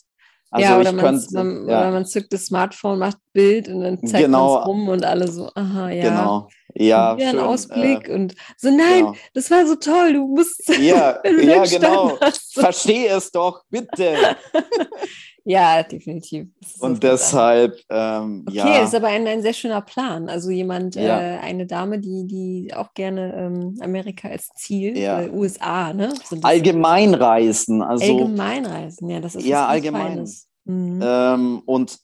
Also ja, oder, man, könnte, man, ja. oder man zückt das Smartphone, macht Bild und dann zeigt genau. man es rum und alle so, aha, ja. Genau. Ja, ein Ausblick äh, und so, nein, genau. das war so toll, du musst. Ja, ja genau. Verstehe es doch, bitte. ja, definitiv. Und deshalb, ähm, okay, ja. Okay, ist aber ein, ein sehr schöner Plan. Also jemand, ja. äh, eine Dame, die, die auch gerne ähm, Amerika als Ziel, ja. äh, USA, ne? So Allgemeinreisen, also. Allgemeinreisen, ja, das ist Ja, allgemein. Mhm. Ähm, und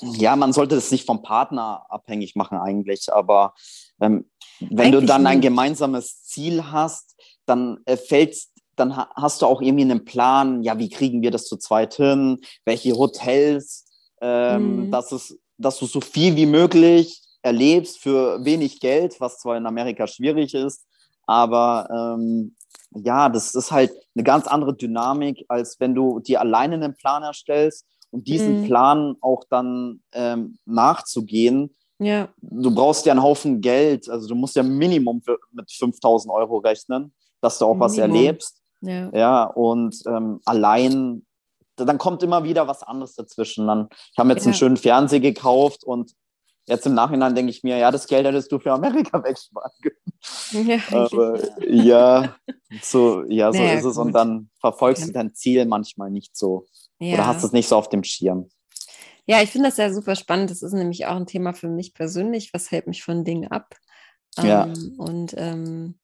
ja, man sollte es nicht vom Partner abhängig machen eigentlich, aber ähm, wenn eigentlich du dann ein gemeinsames Ziel hast, dann äh, fällt dann hast du auch irgendwie einen Plan, ja, wie kriegen wir das zu zweit hin, welche Hotels, ähm, mhm. dass, es, dass du so viel wie möglich erlebst für wenig Geld, was zwar in Amerika schwierig ist, aber ähm, ja, das ist halt eine ganz andere Dynamik, als wenn du dir alleine einen Plan erstellst und diesen mhm. Plan auch dann ähm, nachzugehen. Ja. Du brauchst ja einen Haufen Geld, also du musst ja Minimum für, mit 5000 Euro rechnen, dass du auch Minimum. was erlebst. Ja, ja und ähm, allein, dann kommt immer wieder was anderes dazwischen. Dann, ich habe jetzt ja. einen schönen Fernseher gekauft und jetzt im Nachhinein denke ich mir, ja, das Geld hättest du für Amerika wegsparen können. Ja, Aber, ja so, ja, so naja, ist es. Gut. Und dann verfolgst du dein Ziel manchmal nicht so. Oder hast es nicht so auf dem Schirm. Ja, ich finde das ja super spannend. Das ist nämlich auch ein Thema für mich persönlich. Was hält mich von Dingen ab? Ja. Ähm, und ähm,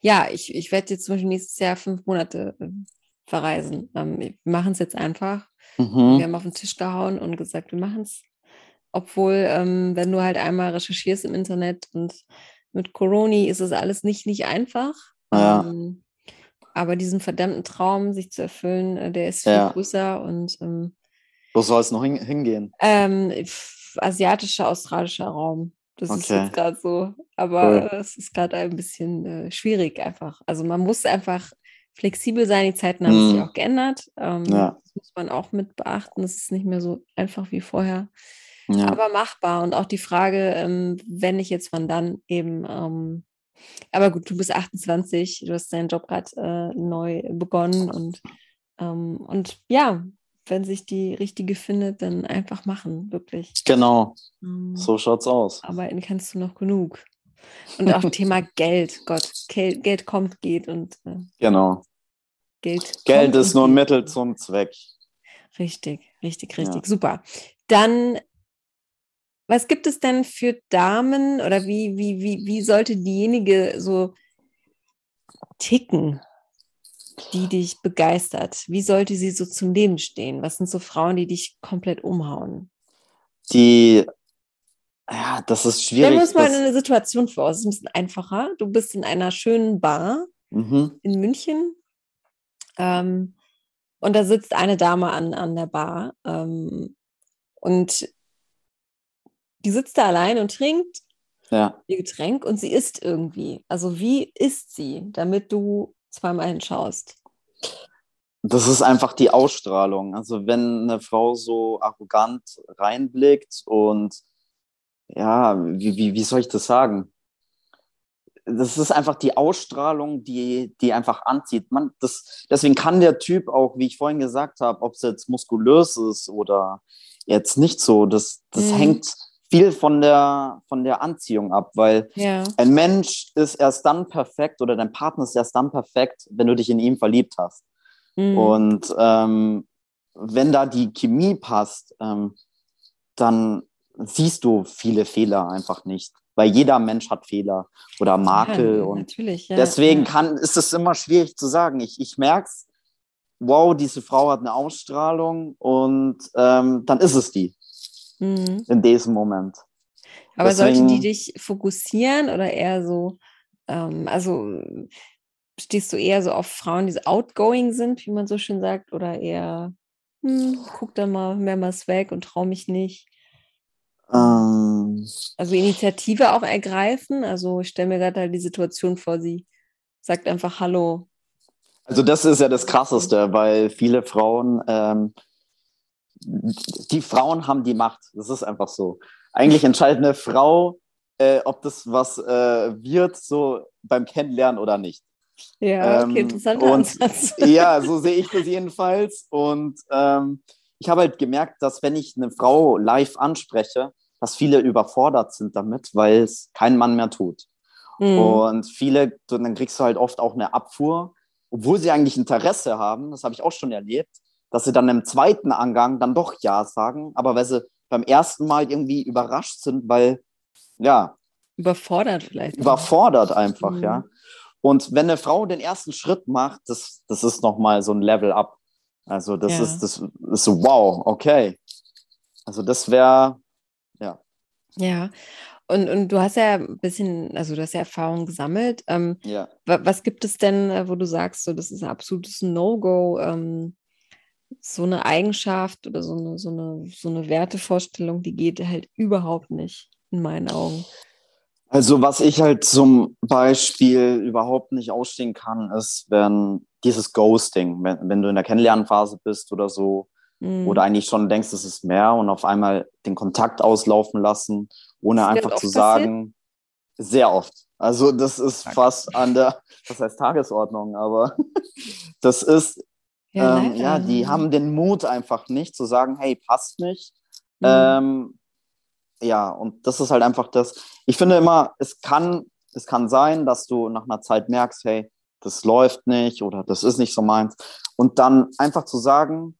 ja, ich, ich werde jetzt zum Beispiel nächstes Jahr fünf Monate äh, verreisen. Ähm, wir machen es jetzt einfach. Mhm. Wir haben auf den Tisch gehauen und gesagt, wir machen es. Obwohl, ähm, wenn du halt einmal recherchierst im Internet und mit Corona ist es alles nicht, nicht einfach. Ja. Ähm, aber diesen verdammten Traum, sich zu erfüllen, äh, der ist viel ja. größer und ähm, wo soll es noch hin hingehen? Ähm, asiatischer, australischer Raum. Das okay. ist jetzt gerade so. Aber cool. es ist gerade ein bisschen äh, schwierig einfach. Also man muss einfach flexibel sein. Die Zeiten haben mm. sich auch geändert. Ähm, ja. Das muss man auch mit beachten. Es ist nicht mehr so einfach wie vorher. Ja. Aber machbar. Und auch die Frage, ähm, wenn ich jetzt, wann dann eben ähm, aber gut, du bist 28, du hast deinen Job gerade äh, neu begonnen und, ähm, und ja, wenn sich die richtige findet, dann einfach machen, wirklich. Genau, ähm, so schaut's aus. Arbeiten kannst du noch genug. Und auch Thema Geld, Gott, Geld, Geld kommt, geht und äh, genau. Geld, Geld ist nur ein Mittel zum Zweck. Richtig, richtig, richtig, ja. super. Dann was gibt es denn für Damen oder wie, wie, wie, wie sollte diejenige so ticken, die dich begeistert? Wie sollte sie so zum Leben stehen? Was sind so Frauen, die dich komplett umhauen? Die, ja, das ist schwierig. Stellen wir uns mal eine Situation vor, es ist ein bisschen einfacher. Du bist in einer schönen Bar mhm. in München ähm, und da sitzt eine Dame an, an der Bar ähm, und die sitzt da allein und trinkt ja. ihr Getränk und sie isst irgendwie. Also wie isst sie, damit du zweimal hinschaust? Das ist einfach die Ausstrahlung. Also wenn eine Frau so arrogant reinblickt und ja, wie, wie, wie soll ich das sagen? Das ist einfach die Ausstrahlung, die, die einfach anzieht. Man, das, deswegen kann der Typ auch, wie ich vorhin gesagt habe, ob es jetzt muskulös ist oder jetzt nicht so, das, das mhm. hängt viel von der, von der Anziehung ab, weil ja. ein Mensch ist erst dann perfekt oder dein Partner ist erst dann perfekt, wenn du dich in ihm verliebt hast. Mhm. Und ähm, wenn da die Chemie passt, ähm, dann siehst du viele Fehler einfach nicht. Weil jeder Mensch hat Fehler oder Makel. Ja, und natürlich, ja, deswegen Kann, ist es immer schwierig zu sagen. Ich, ich merke es, wow, diese Frau hat eine Ausstrahlung und ähm, dann ist es die mhm. in diesem Moment. Aber Deswegen, sollten die dich fokussieren oder eher so, ähm, also stehst du eher so auf Frauen, die so outgoing sind, wie man so schön sagt, oder eher, hm, guck da mal mehrmals weg und trau mich nicht? Ähm, also Initiative auch ergreifen. Also ich stelle mir gerade halt die Situation vor, sie sagt einfach Hallo. Also das ist ja das Krasseste, weil viele Frauen ähm, die Frauen haben die Macht. Das ist einfach so. Eigentlich entscheidet eine Frau, äh, ob das was äh, wird, so beim Kennenlernen oder nicht. Ja, okay, ähm, interessanter Ansatz. Ja, so sehe ich das jedenfalls. Und ähm, ich habe halt gemerkt, dass wenn ich eine Frau live anspreche, dass viele überfordert sind damit, weil es kein Mann mehr tut. Mhm. Und viele, dann kriegst du halt oft auch eine Abfuhr, obwohl sie eigentlich Interesse haben, das habe ich auch schon erlebt, dass sie dann im zweiten Angang dann doch Ja sagen, aber weil sie beim ersten Mal irgendwie überrascht sind, weil, ja. Überfordert vielleicht. Überfordert einfach, mhm. ja. Und wenn eine Frau den ersten Schritt macht, das, das ist nochmal so ein Level up. Also das ja. ist, das ist so, wow, okay. Also das wäre, ja. Ja. Und, und du hast ja ein bisschen, also du hast ja Erfahrung gesammelt. Ähm, ja. Was gibt es denn, äh, wo du sagst, so, das ist ein absolutes No-Go? Ähm, so eine Eigenschaft oder so eine, so eine, so eine Wertevorstellung, die geht halt überhaupt nicht in meinen Augen. Also was ich halt zum Beispiel überhaupt nicht ausstehen kann, ist, wenn dieses Ghosting, wenn, wenn du in der Kennenlernphase bist oder so, mhm. oder eigentlich schon denkst, es ist mehr und auf einmal den Kontakt auslaufen lassen, ohne ist einfach zu sagen, passiert? sehr oft. Also das ist Danke. fast an der, das heißt Tagesordnung, aber das ist ja, ähm, ja, die haben den Mut einfach nicht zu sagen, hey, passt nicht. Mhm. Ähm, ja, und das ist halt einfach das. Ich finde immer, es kann, es kann sein, dass du nach einer Zeit merkst, hey, das läuft nicht oder das ist nicht so meins. Und dann einfach zu sagen,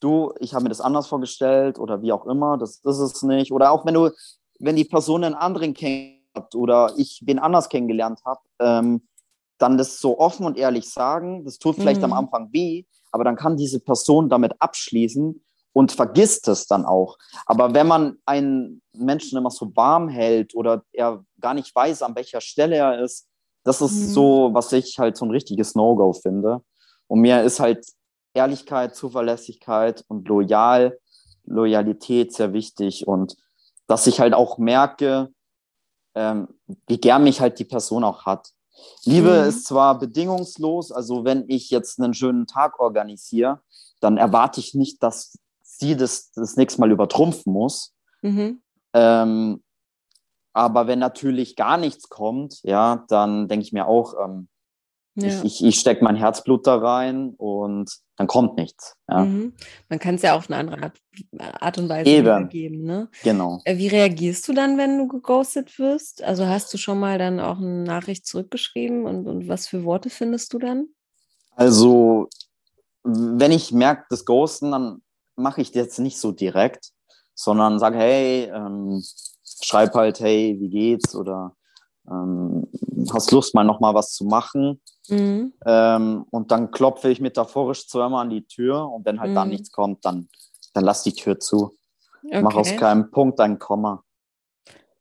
du, ich habe mir das anders vorgestellt oder wie auch immer, das ist es nicht. Oder auch wenn du, wenn die Person einen anderen kennt oder ich wen anders kennengelernt habe, ähm, dann das so offen und ehrlich sagen. Das tut vielleicht mhm. am Anfang weh, aber dann kann diese Person damit abschließen und vergisst es dann auch. Aber wenn man einen Menschen immer so warm hält oder er gar nicht weiß, an welcher Stelle er ist, das ist mhm. so, was ich halt so ein richtiges No-Go finde. Und mir ist halt Ehrlichkeit, Zuverlässigkeit und Loyal, Loyalität sehr wichtig und dass ich halt auch merke, ähm, wie gern mich halt die Person auch hat. Liebe mhm. ist zwar bedingungslos, also wenn ich jetzt einen schönen Tag organisiere, dann erwarte ich nicht, dass sie das das nächste Mal übertrumpfen muss. Mhm. Ähm, aber wenn natürlich gar nichts kommt, ja, dann denke ich mir auch, ähm, ja. Ich, ich, ich stecke mein Herzblut da rein und dann kommt nichts. Ja. Mhm. Man kann es ja auf eine andere Art, Art und Weise Eben. geben. Ne? Genau. Äh, wie reagierst du dann, wenn du geghostet wirst? Also hast du schon mal dann auch eine Nachricht zurückgeschrieben und, und was für Worte findest du dann? Also, wenn ich merke, das Ghosten, dann mache ich das jetzt nicht so direkt, sondern sage, hey, ähm, schreib halt, hey, wie geht's? Oder ähm, hast Lust, mal nochmal was zu machen? Mhm. Ähm, und dann klopfe ich metaphorisch zweimal an die Tür und wenn halt mhm. da nichts kommt, dann, dann lass die Tür zu. Okay. Mach aus keinem Punkt ein Komma.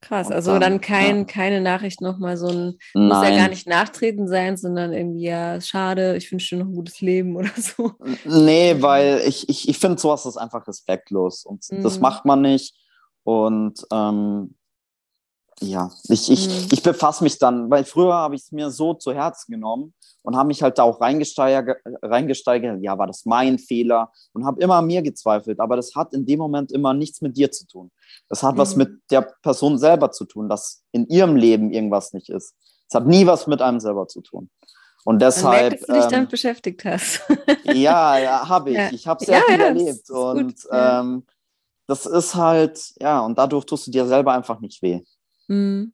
Krass, also dann, dann kein, ja. keine Nachricht nochmal so ein, Nein. muss ja gar nicht nachtreten sein, sondern irgendwie, ja, schade, ich wünsche dir noch ein gutes Leben oder so. Nee, weil ich, ich, ich finde, sowas ist einfach respektlos und mhm. das macht man nicht. Und ähm, ja, ich, ich, mhm. ich befasse mich dann, weil früher habe ich es mir so zu Herzen genommen und habe mich halt da auch reingesteigert, reingesteigert, ja, war das mein Fehler und habe immer an mir gezweifelt, aber das hat in dem Moment immer nichts mit dir zu tun. Das hat mhm. was mit der Person selber zu tun, dass in ihrem Leben irgendwas nicht ist. Es hat nie was mit einem selber zu tun. Und deshalb. Merkt, dass du dich ähm, damit beschäftigt hast. ja, ja habe ich. Ja. Ich habe sehr ja, viel erlebt. Und ähm, das ist halt, ja, und dadurch tust du dir selber einfach nicht weh. Mhm.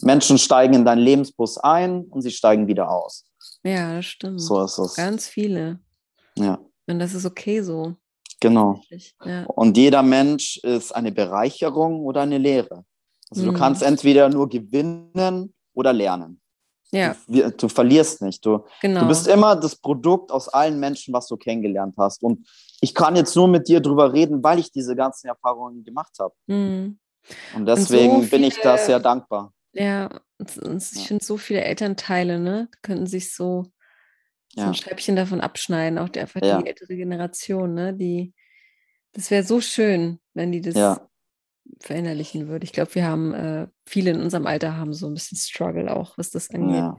Menschen steigen in deinen Lebensbus ein und sie steigen wieder aus. Ja, das stimmt. So ist es. Ganz viele. Ja. Und das ist okay so. Genau. Ja. Und jeder Mensch ist eine Bereicherung oder eine Lehre. Also mhm. du kannst entweder nur gewinnen oder lernen. Ja. Du, du verlierst nicht. Du, genau. du bist immer das Produkt aus allen Menschen, was du kennengelernt hast. Und ich kann jetzt nur mit dir drüber reden, weil ich diese ganzen Erfahrungen gemacht habe. Mhm. Und deswegen und so bin ich da sehr dankbar. Ja, und ich finde so viele Elternteile, ne, könnten sich so, so ein Scheibchen davon abschneiden, auch die, einfach ja. die ältere Generation, ne, die, das wäre so schön, wenn die das ja. verinnerlichen würde. Ich glaube, wir haben, äh, viele in unserem Alter haben so ein bisschen Struggle auch, was das angeht. Ja.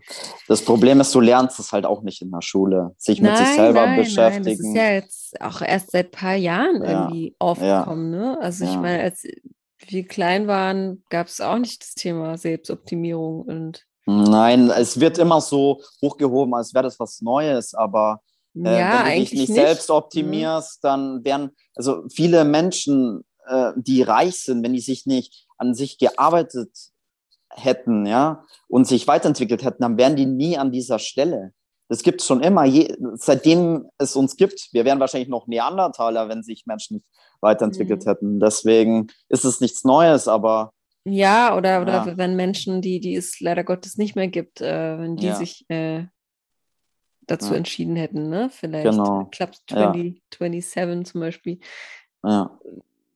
Das Problem ist, du lernst es halt auch nicht in der Schule, sich nein, mit sich selber nein, beschäftigen. Nein, das ist ja jetzt auch erst seit ein paar Jahren irgendwie aufgekommen, ne? Also ich meine, als wir klein waren, gab es auch nicht das Thema Selbstoptimierung und Nein, es wird immer so hochgehoben, als wäre das was Neues, aber äh, ja, wenn du dich nicht, nicht, selbst mhm. optimierst, dann werden, also viele Menschen, äh, die reich sind, wenn die sich nicht an sich gearbeitet hätten, ja, und sich weiterentwickelt hätten, dann wären die nie an dieser Stelle. Das gibt es schon immer, je, seitdem es uns gibt. Wir wären wahrscheinlich noch Neandertaler, wenn sich Menschen nicht weiterentwickelt mhm. hätten. Deswegen ist es nichts Neues, aber. Ja, oder, oder ja. wenn Menschen, die, die es leider Gottes nicht mehr gibt, äh, wenn die ja. sich äh, dazu ja. entschieden hätten, ne? Vielleicht genau. Club 20, 27 zum Beispiel. Ja.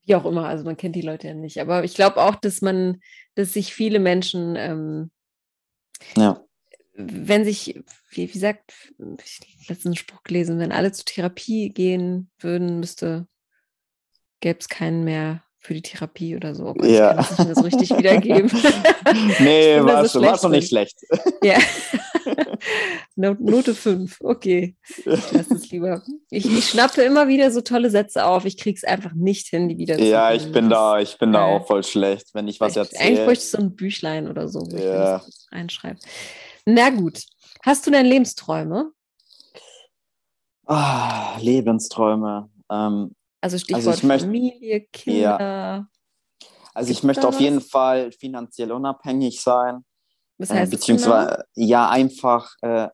Wie auch immer, also man kennt die Leute ja nicht. Aber ich glaube auch, dass man, dass sich viele Menschen ähm, ja wenn sich, wie, wie sagt, ich habe letzten Spruch gelesen, wenn alle zur Therapie gehen würden, müsste, gäbe es keinen mehr für die Therapie oder so. Aber ja. ich kann das nicht so richtig wiedergeben. nee, war, so war schon nicht schlecht. Ja. Note 5, okay. Ich lasse es lieber. Ich, ich, schnappe immer wieder so tolle Sätze auf. Ich kriege es einfach nicht hin, die wieder zu Ja, ich bin da, ich bin da auch voll schlecht, wenn ich was erzähle. Eigentlich bräuchte ich so ein Büchlein oder so, wo ja. ich das reinschreibe. Na gut. Hast du denn Lebensträume? Ah, Lebensträume. Ähm, also Stichwort also möchte, Familie, Kinder. Ja. Also ich möchte auf jeden Fall finanziell unabhängig sein. Was heißt äh, beziehungsweise genau? ja einfach äh,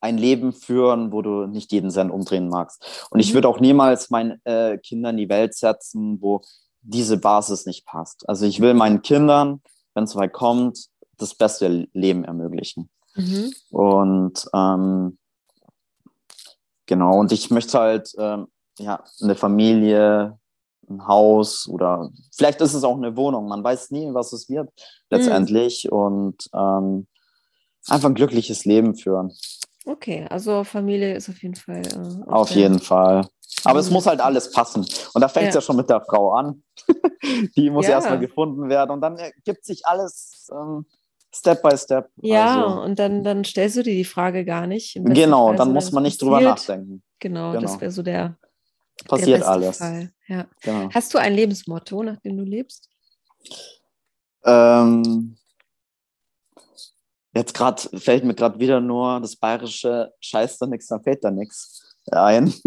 ein Leben führen, wo du nicht jeden Cent umdrehen magst. Und mhm. ich würde auch niemals meinen äh, Kindern in die Welt setzen, wo diese Basis nicht passt. Also ich will meinen Kindern, wenn es weit kommt, das beste Leben ermöglichen. Mhm. Und ähm, genau, und ich möchte halt ähm, ja, eine Familie, ein Haus oder vielleicht ist es auch eine Wohnung. Man weiß nie, was es wird letztendlich. Mhm. Und ähm, einfach ein glückliches Leben führen. Okay, also Familie ist auf jeden Fall. Äh, auf jeden Fall. Aber es muss halt alles passen. Und da fängt es ja. ja. schon mit der Frau an. Die muss ja. erstmal gefunden werden. Und dann ergibt sich alles ähm, Step by Step. Ja, also, und dann, dann stellst du dir die Frage gar nicht. Genau, dann muss man nicht drüber nachdenken. Genau, genau. das wäre so der. Passiert der alles. Fall. Ja. Genau. Hast du ein Lebensmotto, nach dem du lebst? Ähm, jetzt gerade fällt mir gerade wieder nur das bayerische Scheiß da nix, dann fällt da nix ein.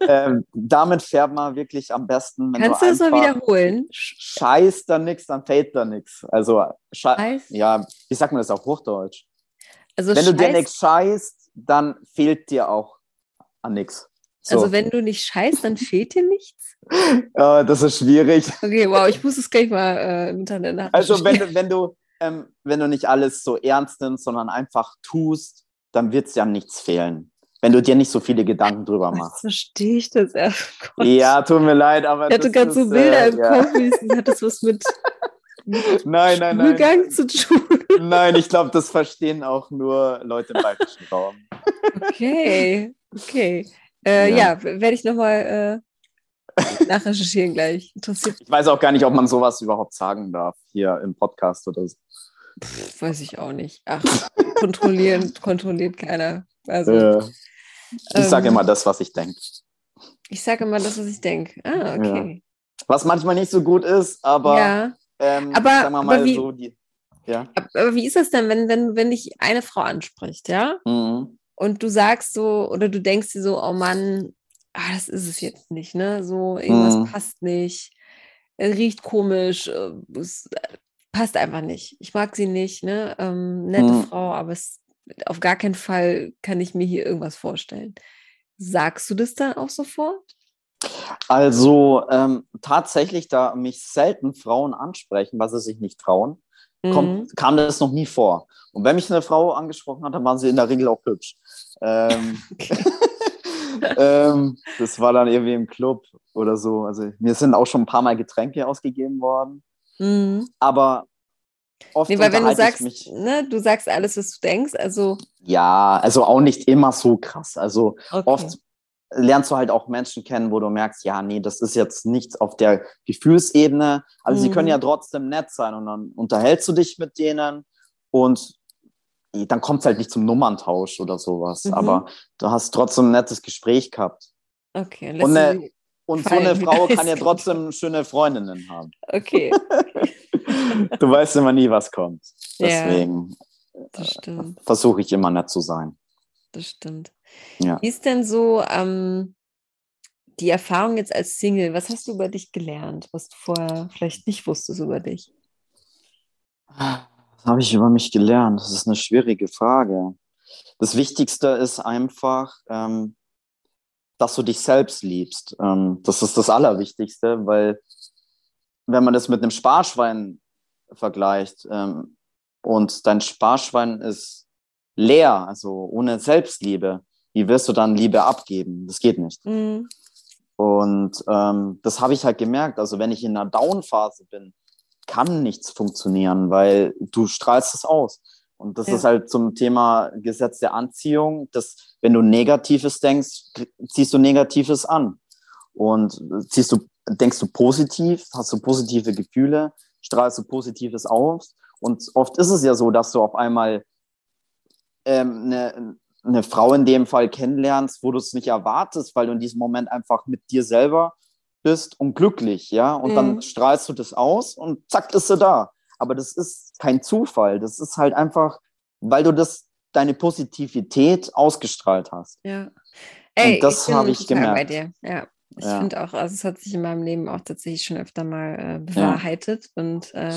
ähm, damit fährt man wirklich am besten. Kannst du das mal wiederholen? Scheiß da nix, dann fällt da nix. Also, Scheiß? ja, wie sagt man das auf Hochdeutsch? Also wenn du dir nichts scheißt, dann fehlt dir auch an nichts. So. Also wenn du nicht scheißt, dann fehlt dir nichts? ja, das ist schwierig. Okay, wow, ich muss es gleich mal äh, im Internet Also wenn, wenn, du, ähm, wenn du nicht alles so ernst nimmst, sondern einfach tust, dann wird es ja nichts fehlen. Wenn du dir nicht so viele Gedanken drüber machst. Jetzt verstehe ich das erst. Oh ja, tut mir leid, aber. Ich hatte gerade so Bilder äh, im ja. Kopf, hat das was mit, mit nein, nein, nein. Gang zu tun. Nein, ich glaube, das verstehen auch nur Leute im bayerischen Raum. Okay, okay. Äh, ja. ja werde ich nochmal äh, nachrecherchieren gleich. Interessiert. Ich weiß auch gar nicht, ob man sowas überhaupt sagen darf hier im Podcast oder so. Pff, weiß ich auch nicht. Ach, kontrollieren, kontrolliert keiner. Also, ja. Ich ähm, sage immer das, was ich denke. Ich sage immer das, was ich denke. Ah, okay. Ja. Was manchmal nicht so gut ist, aber, ja. ähm, aber, sagen wir mal aber wie, so die. Ja. Aber wie ist das denn, wenn, wenn, wenn dich eine Frau anspricht, ja? Mhm. Und du sagst so, oder du denkst dir so, oh Mann, ah, das ist es jetzt nicht, ne? So, irgendwas mhm. passt nicht, riecht komisch, äh, es passt einfach nicht. Ich mag sie nicht, ne? Ähm, nette mhm. Frau, aber es, auf gar keinen Fall kann ich mir hier irgendwas vorstellen. Sagst du das dann auch sofort? Also ähm, tatsächlich, da mich selten Frauen ansprechen, weil sie sich nicht trauen, kommt, mhm. kam das noch nie vor. Und wenn mich eine Frau angesprochen hat, dann waren sie in der Regel auch hübsch. Ähm, ähm, das war dann irgendwie im Club oder so. Also mir sind auch schon ein paar Mal Getränke ausgegeben worden. Mhm. Aber oft nee, weil wenn du sagst, ne, du sagst alles, was du denkst, also ja, also auch nicht immer so krass. Also okay. oft lernst du halt auch Menschen kennen, wo du merkst, ja, nee, das ist jetzt nichts auf der Gefühlsebene, aber mhm. sie können mhm. ja trotzdem nett sein und dann unterhältst du dich mit denen und dann kommt es halt nicht zum Nummerntausch oder sowas, mhm. aber du hast trotzdem ein nettes Gespräch gehabt. Okay, und, eine, und so eine Frau kann ja trotzdem schöne Freundinnen haben. Okay. du weißt immer nie, was kommt. Deswegen ja, äh, versuche ich immer nett zu sein. Das stimmt. Ja. Wie ist denn so ähm, die Erfahrung jetzt als Single? Was hast du über dich gelernt, was du vorher vielleicht nicht wusstest über dich? Was habe ich über mich gelernt? Das ist eine schwierige Frage. Das Wichtigste ist einfach, ähm, dass du dich selbst liebst. Ähm, das ist das Allerwichtigste, weil wenn man das mit einem Sparschwein vergleicht ähm, und dein Sparschwein ist leer, also ohne Selbstliebe, wie wirst du dann Liebe abgeben? Das geht nicht. Mhm. Und ähm, das habe ich halt gemerkt. Also wenn ich in einer Down-Phase bin, kann nichts funktionieren, weil du strahlst es aus. Und das ja. ist halt zum Thema Gesetz der Anziehung, dass wenn du Negatives denkst, ziehst du Negatives an. Und ziehst du, denkst du positiv, hast du positive Gefühle, strahlst du Positives aus. Und oft ist es ja so, dass du auf einmal ähm, eine, eine Frau in dem Fall kennenlernst, wo du es nicht erwartest, weil du in diesem Moment einfach mit dir selber bist und glücklich, ja, und mhm. dann strahlst du das aus und zack ist sie da. Aber das ist kein Zufall, das ist halt einfach, weil du das deine Positivität ausgestrahlt hast. Ja. Ey, und das habe ich gemerkt. Bei dir. Ja. Ich ja. finde auch, also es hat sich in meinem Leben auch tatsächlich schon öfter mal äh, bewahrheitet ja. und äh,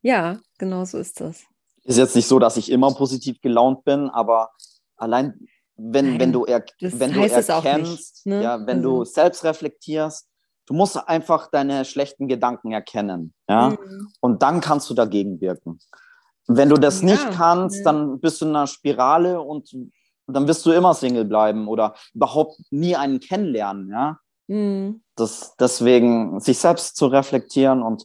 ja, genau so ist das. Ist jetzt nicht so, dass ich immer positiv gelaunt bin, aber allein wenn, Nein, wenn du, er, wenn du erkennst, nicht, ne? ja, wenn also. du selbst reflektierst, du musst einfach deine schlechten Gedanken erkennen. Ja? Mhm. Und dann kannst du dagegen wirken. Wenn du das ja, nicht kannst, ja. dann bist du in einer Spirale und dann wirst du immer Single bleiben oder überhaupt nie einen kennenlernen. Ja? Mhm. Das, deswegen sich selbst zu reflektieren und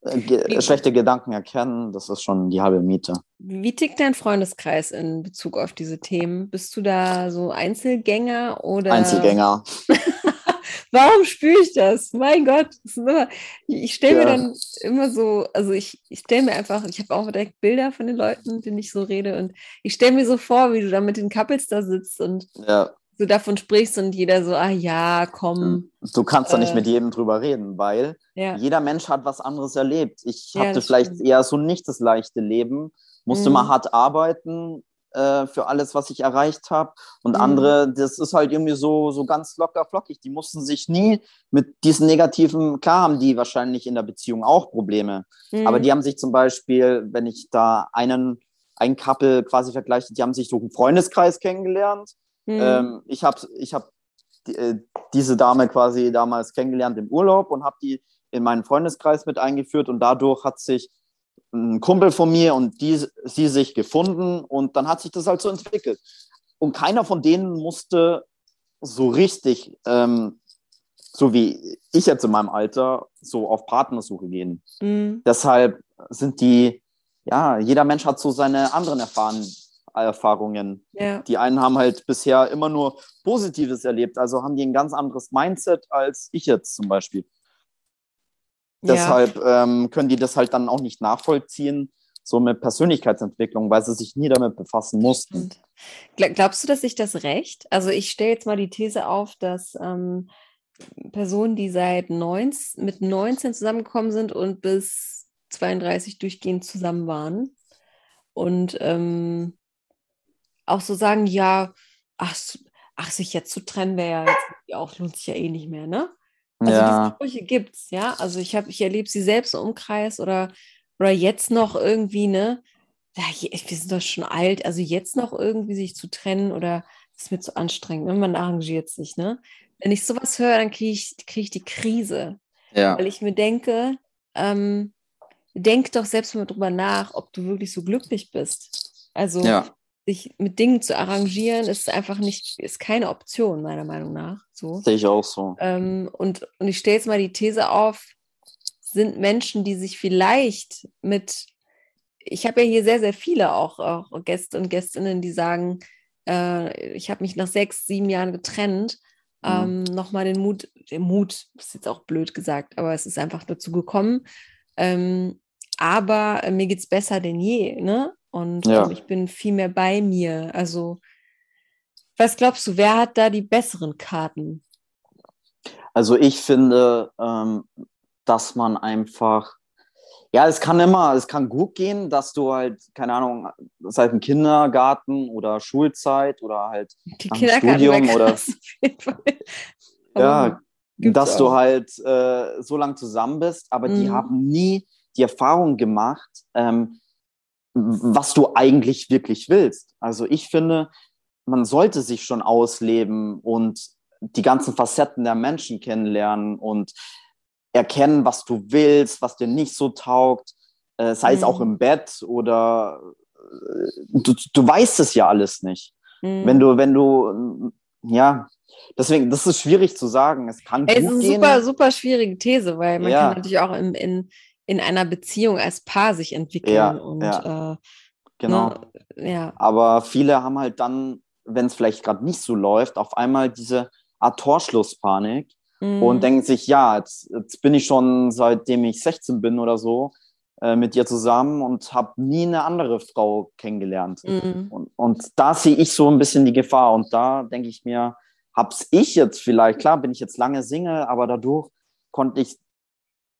Ge schlechte Gedanken erkennen, das ist schon die halbe Miete. Wie tickt dein Freundeskreis in Bezug auf diese Themen? Bist du da so Einzelgänger oder? Einzelgänger. Warum spüre ich das? Mein Gott, das immer, ich stelle ja. mir dann immer so, also ich, ich stelle mir einfach, ich habe auch direkt Bilder von den Leuten, denen ich so rede und ich stelle mir so vor, wie du da mit den Couples da sitzt und ja du davon sprichst und jeder so, ah ja, komm. Du kannst äh, da nicht mit jedem drüber reden, weil ja. jeder Mensch hat was anderes erlebt. Ich hatte vielleicht stimmt. eher so nicht das leichte Leben, musste mhm. mal hart arbeiten äh, für alles, was ich erreicht habe. Und mhm. andere, das ist halt irgendwie so, so ganz locker flockig. Die mussten sich nie mit diesen negativen, klar haben die wahrscheinlich in der Beziehung auch Probleme, mhm. aber die haben sich zum Beispiel, wenn ich da einen ein Couple quasi vergleiche, die haben sich durch einen Freundeskreis kennengelernt Mhm. Ähm, ich habe ich hab die, äh, diese Dame quasi damals kennengelernt im Urlaub und habe die in meinen Freundeskreis mit eingeführt und dadurch hat sich ein Kumpel von mir und die, sie sich gefunden und dann hat sich das halt so entwickelt. Und keiner von denen musste so richtig, ähm, so wie ich jetzt in meinem Alter, so auf Partnersuche gehen. Mhm. Deshalb sind die, ja, jeder Mensch hat so seine anderen Erfahren, Erfahrungen. Ja. Die einen haben halt bisher immer nur Positives erlebt, also haben die ein ganz anderes Mindset als ich jetzt zum Beispiel. Ja. Deshalb ähm, können die das halt dann auch nicht nachvollziehen, so mit Persönlichkeitsentwicklung, weil sie sich nie damit befassen mussten. Glaubst du, dass ich das recht? Also ich stelle jetzt mal die These auf, dass ähm, Personen, die seit 19, mit 19 zusammengekommen sind und bis 32 durchgehend zusammen waren und ähm, auch so sagen, ja, ach, ach, sich jetzt zu trennen wäre ja jetzt auch, lohnt sich ja eh nicht mehr, ne? Also ja. diese Sprüche gibt's, ja. Also ich habe, ich erlebe sie selbst im Umkreis oder, oder jetzt noch irgendwie, ne? Ja, wir sind doch schon alt, also jetzt noch irgendwie sich zu trennen oder das ist mir zu anstrengend, ne? man arrangiert sich, ne? Wenn ich sowas höre, dann kriege ich, krieg ich die Krise. Ja. Weil ich mir denke, ähm, denk doch selbst mal drüber nach, ob du wirklich so glücklich bist. Also ja sich mit Dingen zu arrangieren, ist einfach nicht, ist keine Option, meiner Meinung nach. So. Sehe ich auch so. Ähm, und, und ich stelle jetzt mal die These auf, sind Menschen, die sich vielleicht mit, ich habe ja hier sehr, sehr viele auch, auch Gäste und Gästinnen, die sagen, äh, ich habe mich nach sechs, sieben Jahren getrennt, mhm. ähm, nochmal den Mut, den Mut, ist jetzt auch blöd gesagt, aber es ist einfach dazu gekommen. Ähm, aber äh, mir geht es besser denn je, ne? Und ja. ähm, ich bin viel mehr bei mir. Also, was glaubst du, wer hat da die besseren Karten? Also ich finde, ähm, dass man einfach, ja, es kann immer, es kann gut gehen, dass du halt, keine Ahnung, seit dem Kindergarten oder Schulzeit oder halt die Studium oder ja, dass auch. du halt äh, so lange zusammen bist, aber mhm. die haben nie die Erfahrung gemacht, ähm, was du eigentlich wirklich willst. Also ich finde, man sollte sich schon ausleben und die ganzen Facetten der Menschen kennenlernen und erkennen, was du willst, was dir nicht so taugt, äh, sei mhm. es auch im Bett oder äh, du, du weißt es ja alles nicht. Mhm. Wenn du, wenn du, ja, deswegen, das ist schwierig zu sagen. Es kann es ist eine super, super schwierige These, weil man ja. kann natürlich auch in, in in einer Beziehung als Paar sich entwickeln. Ja, und, ja. Äh, genau. Ne, ja. Aber viele haben halt dann, wenn es vielleicht gerade nicht so läuft, auf einmal diese Art Torschlusspanik mhm. und denken sich, ja, jetzt, jetzt, bin ich schon seitdem ich 16 bin oder so äh, mit dir zusammen und habe nie eine andere Frau kennengelernt. Mhm. Und, und da sehe ich so ein bisschen die Gefahr und da denke ich mir, hab's ich jetzt vielleicht, klar bin ich jetzt lange Single, aber dadurch konnte ich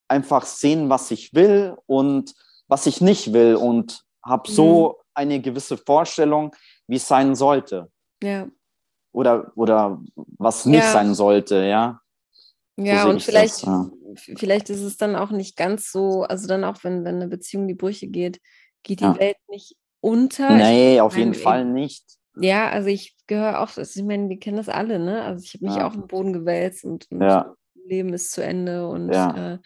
einfach sehen, was ich will und was ich nicht will und habe so mhm. eine gewisse Vorstellung, wie es sein sollte. Ja. Oder, oder was nicht ja. sein sollte, ja. Ja, so und vielleicht, ja. vielleicht ist es dann auch nicht ganz so, also dann auch, wenn, wenn eine Beziehung die Brüche geht, geht die ja. Welt nicht unter. Nee, ich auf jeden ich, Fall nicht. Ja, also ich gehöre auch, also ich meine, wir kennen das alle, ne? Also ich habe mich auch im Boden gewälzt und, und Leben ist zu Ende und äh,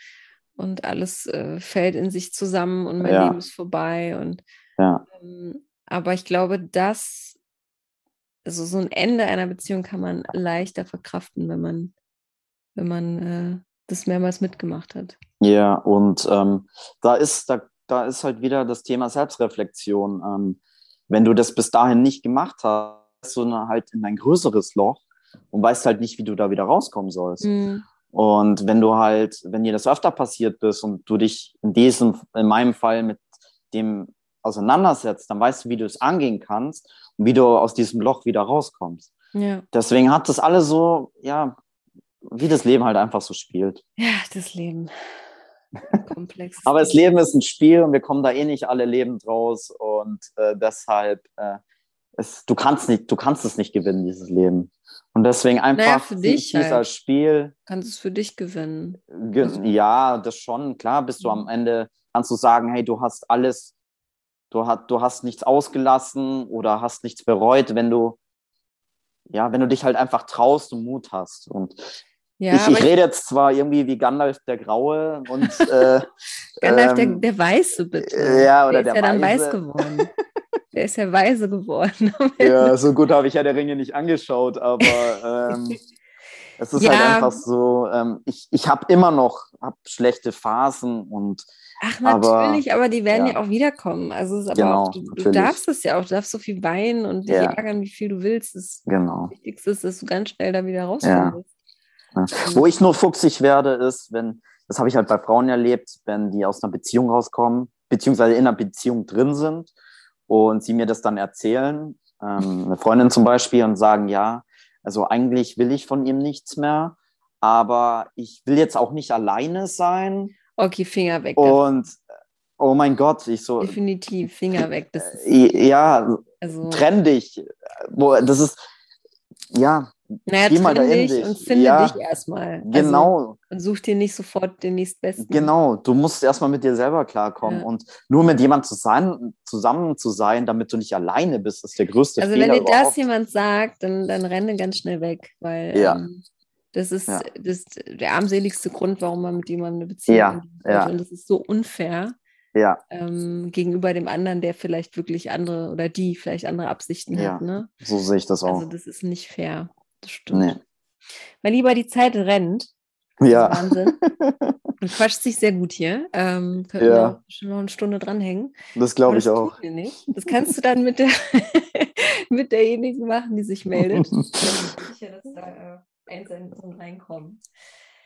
und alles äh, fällt in sich zusammen und mein ja. Leben ist vorbei. Und ja. ähm, aber ich glaube, dass also so ein Ende einer Beziehung kann man leichter verkraften, wenn man, wenn man äh, das mehrmals mitgemacht hat. Ja, und ähm, da ist, da, da ist halt wieder das Thema Selbstreflexion. Ähm, wenn du das bis dahin nicht gemacht hast, so eine, halt in ein größeres Loch und weißt halt nicht, wie du da wieder rauskommen sollst. Mhm. Und wenn du halt, wenn dir das öfter passiert bist und du dich in diesem, in meinem Fall mit dem auseinandersetzt, dann weißt du, wie du es angehen kannst und wie du aus diesem Loch wieder rauskommst. Ja. Deswegen hat das alles so, ja, wie das Leben halt einfach so spielt. Ja, das Leben. Komplex. Aber das Leben ist ein Spiel und wir kommen da eh nicht alle lebend raus und äh, deshalb, äh, es, du kannst nicht, du kannst es nicht gewinnen, dieses Leben. Und deswegen einfach naja, für dich dieser halt. Spiel. Kannst es für dich gewinnen. Ge also ja, das schon. Klar, bist du am mhm. Ende, kannst du sagen, hey, du hast alles, du, hast, du hast nichts ausgelassen oder hast nichts bereut, wenn du, ja, wenn du dich halt einfach traust und Mut hast. Und Ja, ich, ich rede jetzt zwar irgendwie wie Gandalf der Graue und äh, Gandalf ähm, der, der Weiße, bitte. Ja, oder der, der ist ja dann weiß geworden. der ist ja weise geworden. ja, so gut habe ich ja der Ringe nicht angeschaut, aber ähm, es ist halt ja. halt einfach so, ähm, ich, ich habe immer noch hab schlechte Phasen und Ach, natürlich, aber, aber die werden ja. ja. auch wiederkommen. Also aber genau, auch, du, du, darfst es ja auch, du darfst so viel weinen und dich ja. ärgern, wie viel du willst. Das genau. Wichtigste ist, dass du ganz schnell da wieder rauskommst. Ja. Wo ich nur fuchsig werde, ist, wenn, das habe ich halt bei Frauen erlebt, wenn die aus einer Beziehung rauskommen, beziehungsweise in einer Beziehung drin sind und sie mir das dann erzählen, ähm, eine Freundin zum Beispiel, und sagen, ja, also eigentlich will ich von ihm nichts mehr, aber ich will jetzt auch nicht alleine sein Okay, Finger weg. Und oh mein Gott, ich so. Definitiv, Finger weg. Das ist, ja, also, trenn dich. Das ist, ja. Naja, geh mal dahin dich und finde ja, dich erstmal. Genau. Also, und such dir nicht sofort den nächstbesten. Genau, du musst erstmal mit dir selber klarkommen. Ja. Und nur mit jemandem zusammen, zusammen zu sein, damit du nicht alleine bist, ist der größte also Fehler. Also wenn dir das jemand sagt, dann, dann renne ganz schnell weg. Weil ja. ähm, das ist, ja. das ist der armseligste Grund, warum man mit jemandem eine Beziehung ja, ja. Und das ist so unfair ja. ähm, gegenüber dem anderen, der vielleicht wirklich andere oder die vielleicht andere Absichten ja. hat. Ne? So sehe ich das auch. Also das ist nicht fair. Das stimmt. Nee. Mein Lieber, die Zeit rennt. Ja. Wahnsinn. Du quatscht sich sehr gut hier. Ähm, können ja. wir schon noch eine Stunde dranhängen. Das glaube ich auch. Nicht. Das kannst du dann mit, der mit derjenigen machen, die sich meldet. ich bin sicher, dass da äh, Einsendungen reinkommen.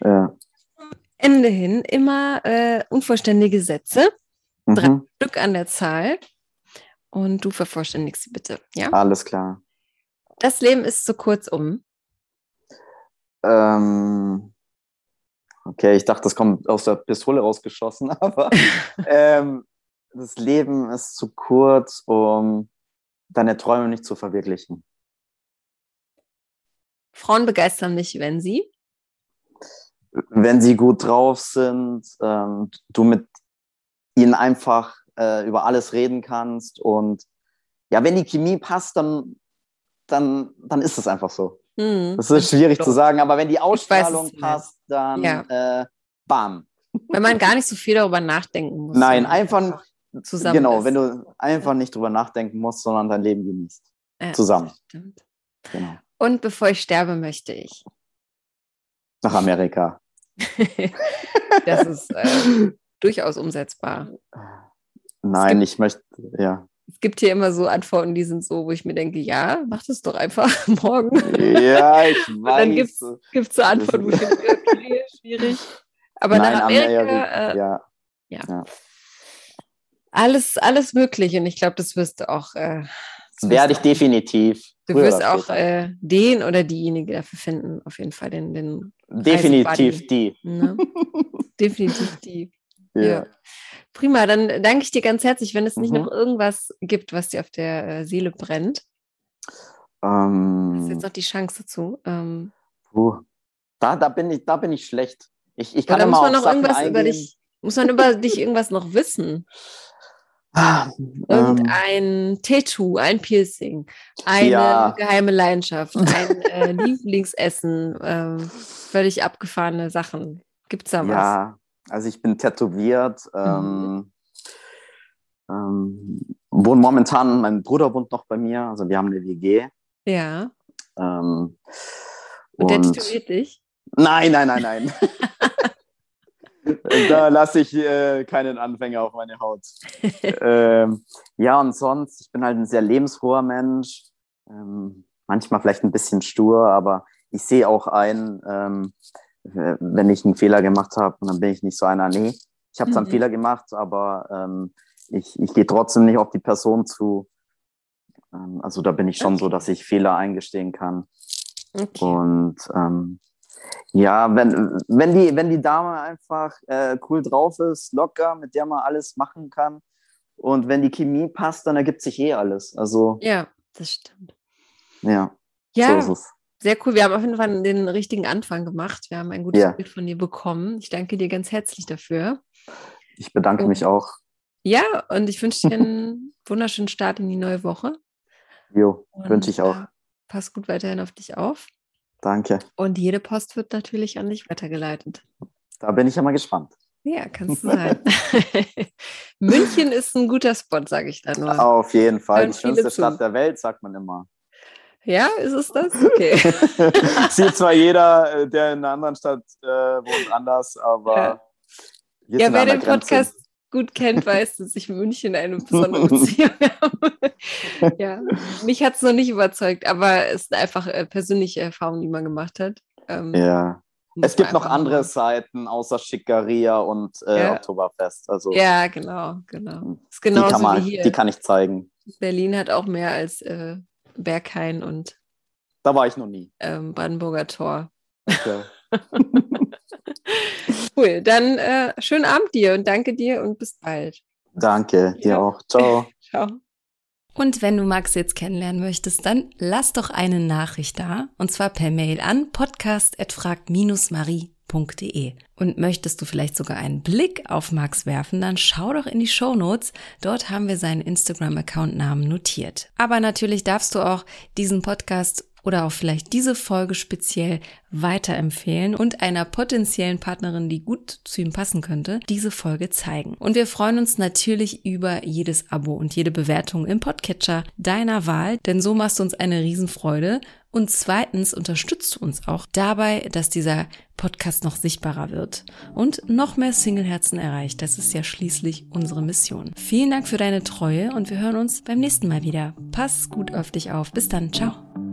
Ja. Ende hin immer äh, unvollständige Sätze, mhm. drei Stück an der Zahl. Und du vervollständigst sie bitte, ja? Alles klar. Das Leben ist zu kurz um. Ähm, okay, ich dachte, das kommt aus der Pistole rausgeschossen, aber ähm, das Leben ist zu kurz, um deine Träume nicht zu verwirklichen. Frauen begeistern mich, wenn sie? Wenn sie gut drauf sind, ähm, du mit ihnen einfach äh, über alles reden kannst und ja, wenn die Chemie passt, dann, dann, dann ist es einfach so. Hm, das ist schwierig zu sagen, aber wenn die Ausstrahlung passt, dann ja. äh, bam. Wenn man gar nicht so viel darüber nachdenken muss. Nein, einfach zusammen. Genau, ist. wenn du einfach nicht darüber nachdenken musst, sondern dein Leben genießt. Ja, zusammen. Stimmt. Genau. Und bevor ich sterbe, möchte ich. Nach Amerika. das ist äh, durchaus umsetzbar. Nein, ich möchte, ja. Es gibt hier immer so Antworten, die sind so, wo ich mir denke, ja, mach das doch einfach morgen. Ja, ich weiß. Und dann gibt es so Antworten, wo ich denke, okay, schwierig. Aber Nein, nach Amerika, Amerika äh, ja. ja. ja. Alles, alles möglich und ich glaube, das wirst du auch. Äh, Werde ich definitiv. Du wirst auch äh, den oder diejenige dafür finden, auf jeden Fall den. den Definitiv die. Ne? Definitiv die. Ja. Prima, dann danke ich dir ganz herzlich. Wenn es nicht mhm. noch irgendwas gibt, was dir auf der äh, Seele brennt, ähm, hast du jetzt noch die Chance dazu. Ähm. Da, da, bin ich, da bin ich schlecht. Ich, ich kann immer muss man noch Sachen irgendwas eingehen. über dich, muss man über dich irgendwas noch wissen? Irgendein ähm, Tattoo, ein Piercing, eine ja. geheime Leidenschaft, ein äh, Lieblingsessen, äh, völlig abgefahrene Sachen. Gibt es da was? Ja, also ich bin tätowiert. Ähm, mhm. ähm, wohne momentan, mein Bruder wohnt noch bei mir, also wir haben eine WG. Ja. Ähm, und, und der tätowiert dich? Nein, nein, nein, nein. da lasse ich äh, keinen Anfänger auf meine Haut. ähm, ja, und sonst, ich bin halt ein sehr lebensfroher Mensch. Ähm, manchmal vielleicht ein bisschen stur, aber ich sehe auch ein, ähm, wenn ich einen Fehler gemacht habe, dann bin ich nicht so einer, nee, ich habe zwar einen mhm. Fehler gemacht, aber ähm, ich, ich gehe trotzdem nicht auf die Person zu. Ähm, also da bin ich schon okay. so, dass ich Fehler eingestehen kann. Okay. Und ähm, ja, wenn, wenn, die, wenn die Dame einfach äh, cool drauf ist, locker, mit der man alles machen kann und wenn die Chemie passt, dann ergibt sich eh alles. Also, ja, das stimmt. Ja, ja so sehr cool. Wir haben auf jeden Fall den richtigen Anfang gemacht. Wir haben ein gutes ja. Bild von dir bekommen. Ich danke dir ganz herzlich dafür. Ich bedanke und, mich auch. Ja, und ich wünsche dir einen wunderschönen Start in die neue Woche. Jo, wünsche ich auch. Äh, pass gut weiterhin auf dich auf. Danke. Und jede Post wird natürlich an dich weitergeleitet. Da bin ich ja mal gespannt. Ja, kannst du sein. München ist ein guter Spot, sage ich da nur. Auf jeden Fall. Die schönste Stadt der Welt, sagt man immer. Ja, ist es das? Okay. Sieht zwar jeder, äh, der in einer anderen Stadt äh, wohnt, anders, aber. Ja, ja wer den Podcast gut kennt, weiß, dass ich München eine besondere Beziehung habe. ja, mich hat es noch nicht überzeugt, aber es ist einfach äh, persönliche Erfahrung, die man gemacht hat. Ähm, ja. Es gibt noch andere Seiten außer Schickeria und äh, ja. Oktoberfest. Also, ja, genau, genau. Ist die, kann man, wie hier. die kann ich zeigen. Berlin hat auch mehr als äh, Berghain und da war ich noch nie. Ähm, Brandenburger Tor. Okay. cool, dann äh, schönen Abend dir und danke dir und bis bald. Danke, dir ja. auch. Ciao. Ciao. Und wenn du Max jetzt kennenlernen möchtest, dann lass doch eine Nachricht da und zwar per Mail an podcast@frag-marie und möchtest du vielleicht sogar einen Blick auf Max werfen, dann schau doch in die Show Notes. Dort haben wir seinen Instagram-Account-Namen notiert. Aber natürlich darfst du auch diesen Podcast oder auch vielleicht diese Folge speziell weiterempfehlen und einer potenziellen Partnerin, die gut zu ihm passen könnte, diese Folge zeigen. Und wir freuen uns natürlich über jedes Abo und jede Bewertung im Podcatcher deiner Wahl, denn so machst du uns eine Riesenfreude und zweitens unterstützt du uns auch dabei, dass dieser Podcast noch sichtbarer wird und noch mehr Singleherzen erreicht. Das ist ja schließlich unsere Mission. Vielen Dank für deine Treue und wir hören uns beim nächsten Mal wieder. Pass gut auf dich auf. Bis dann. Ciao.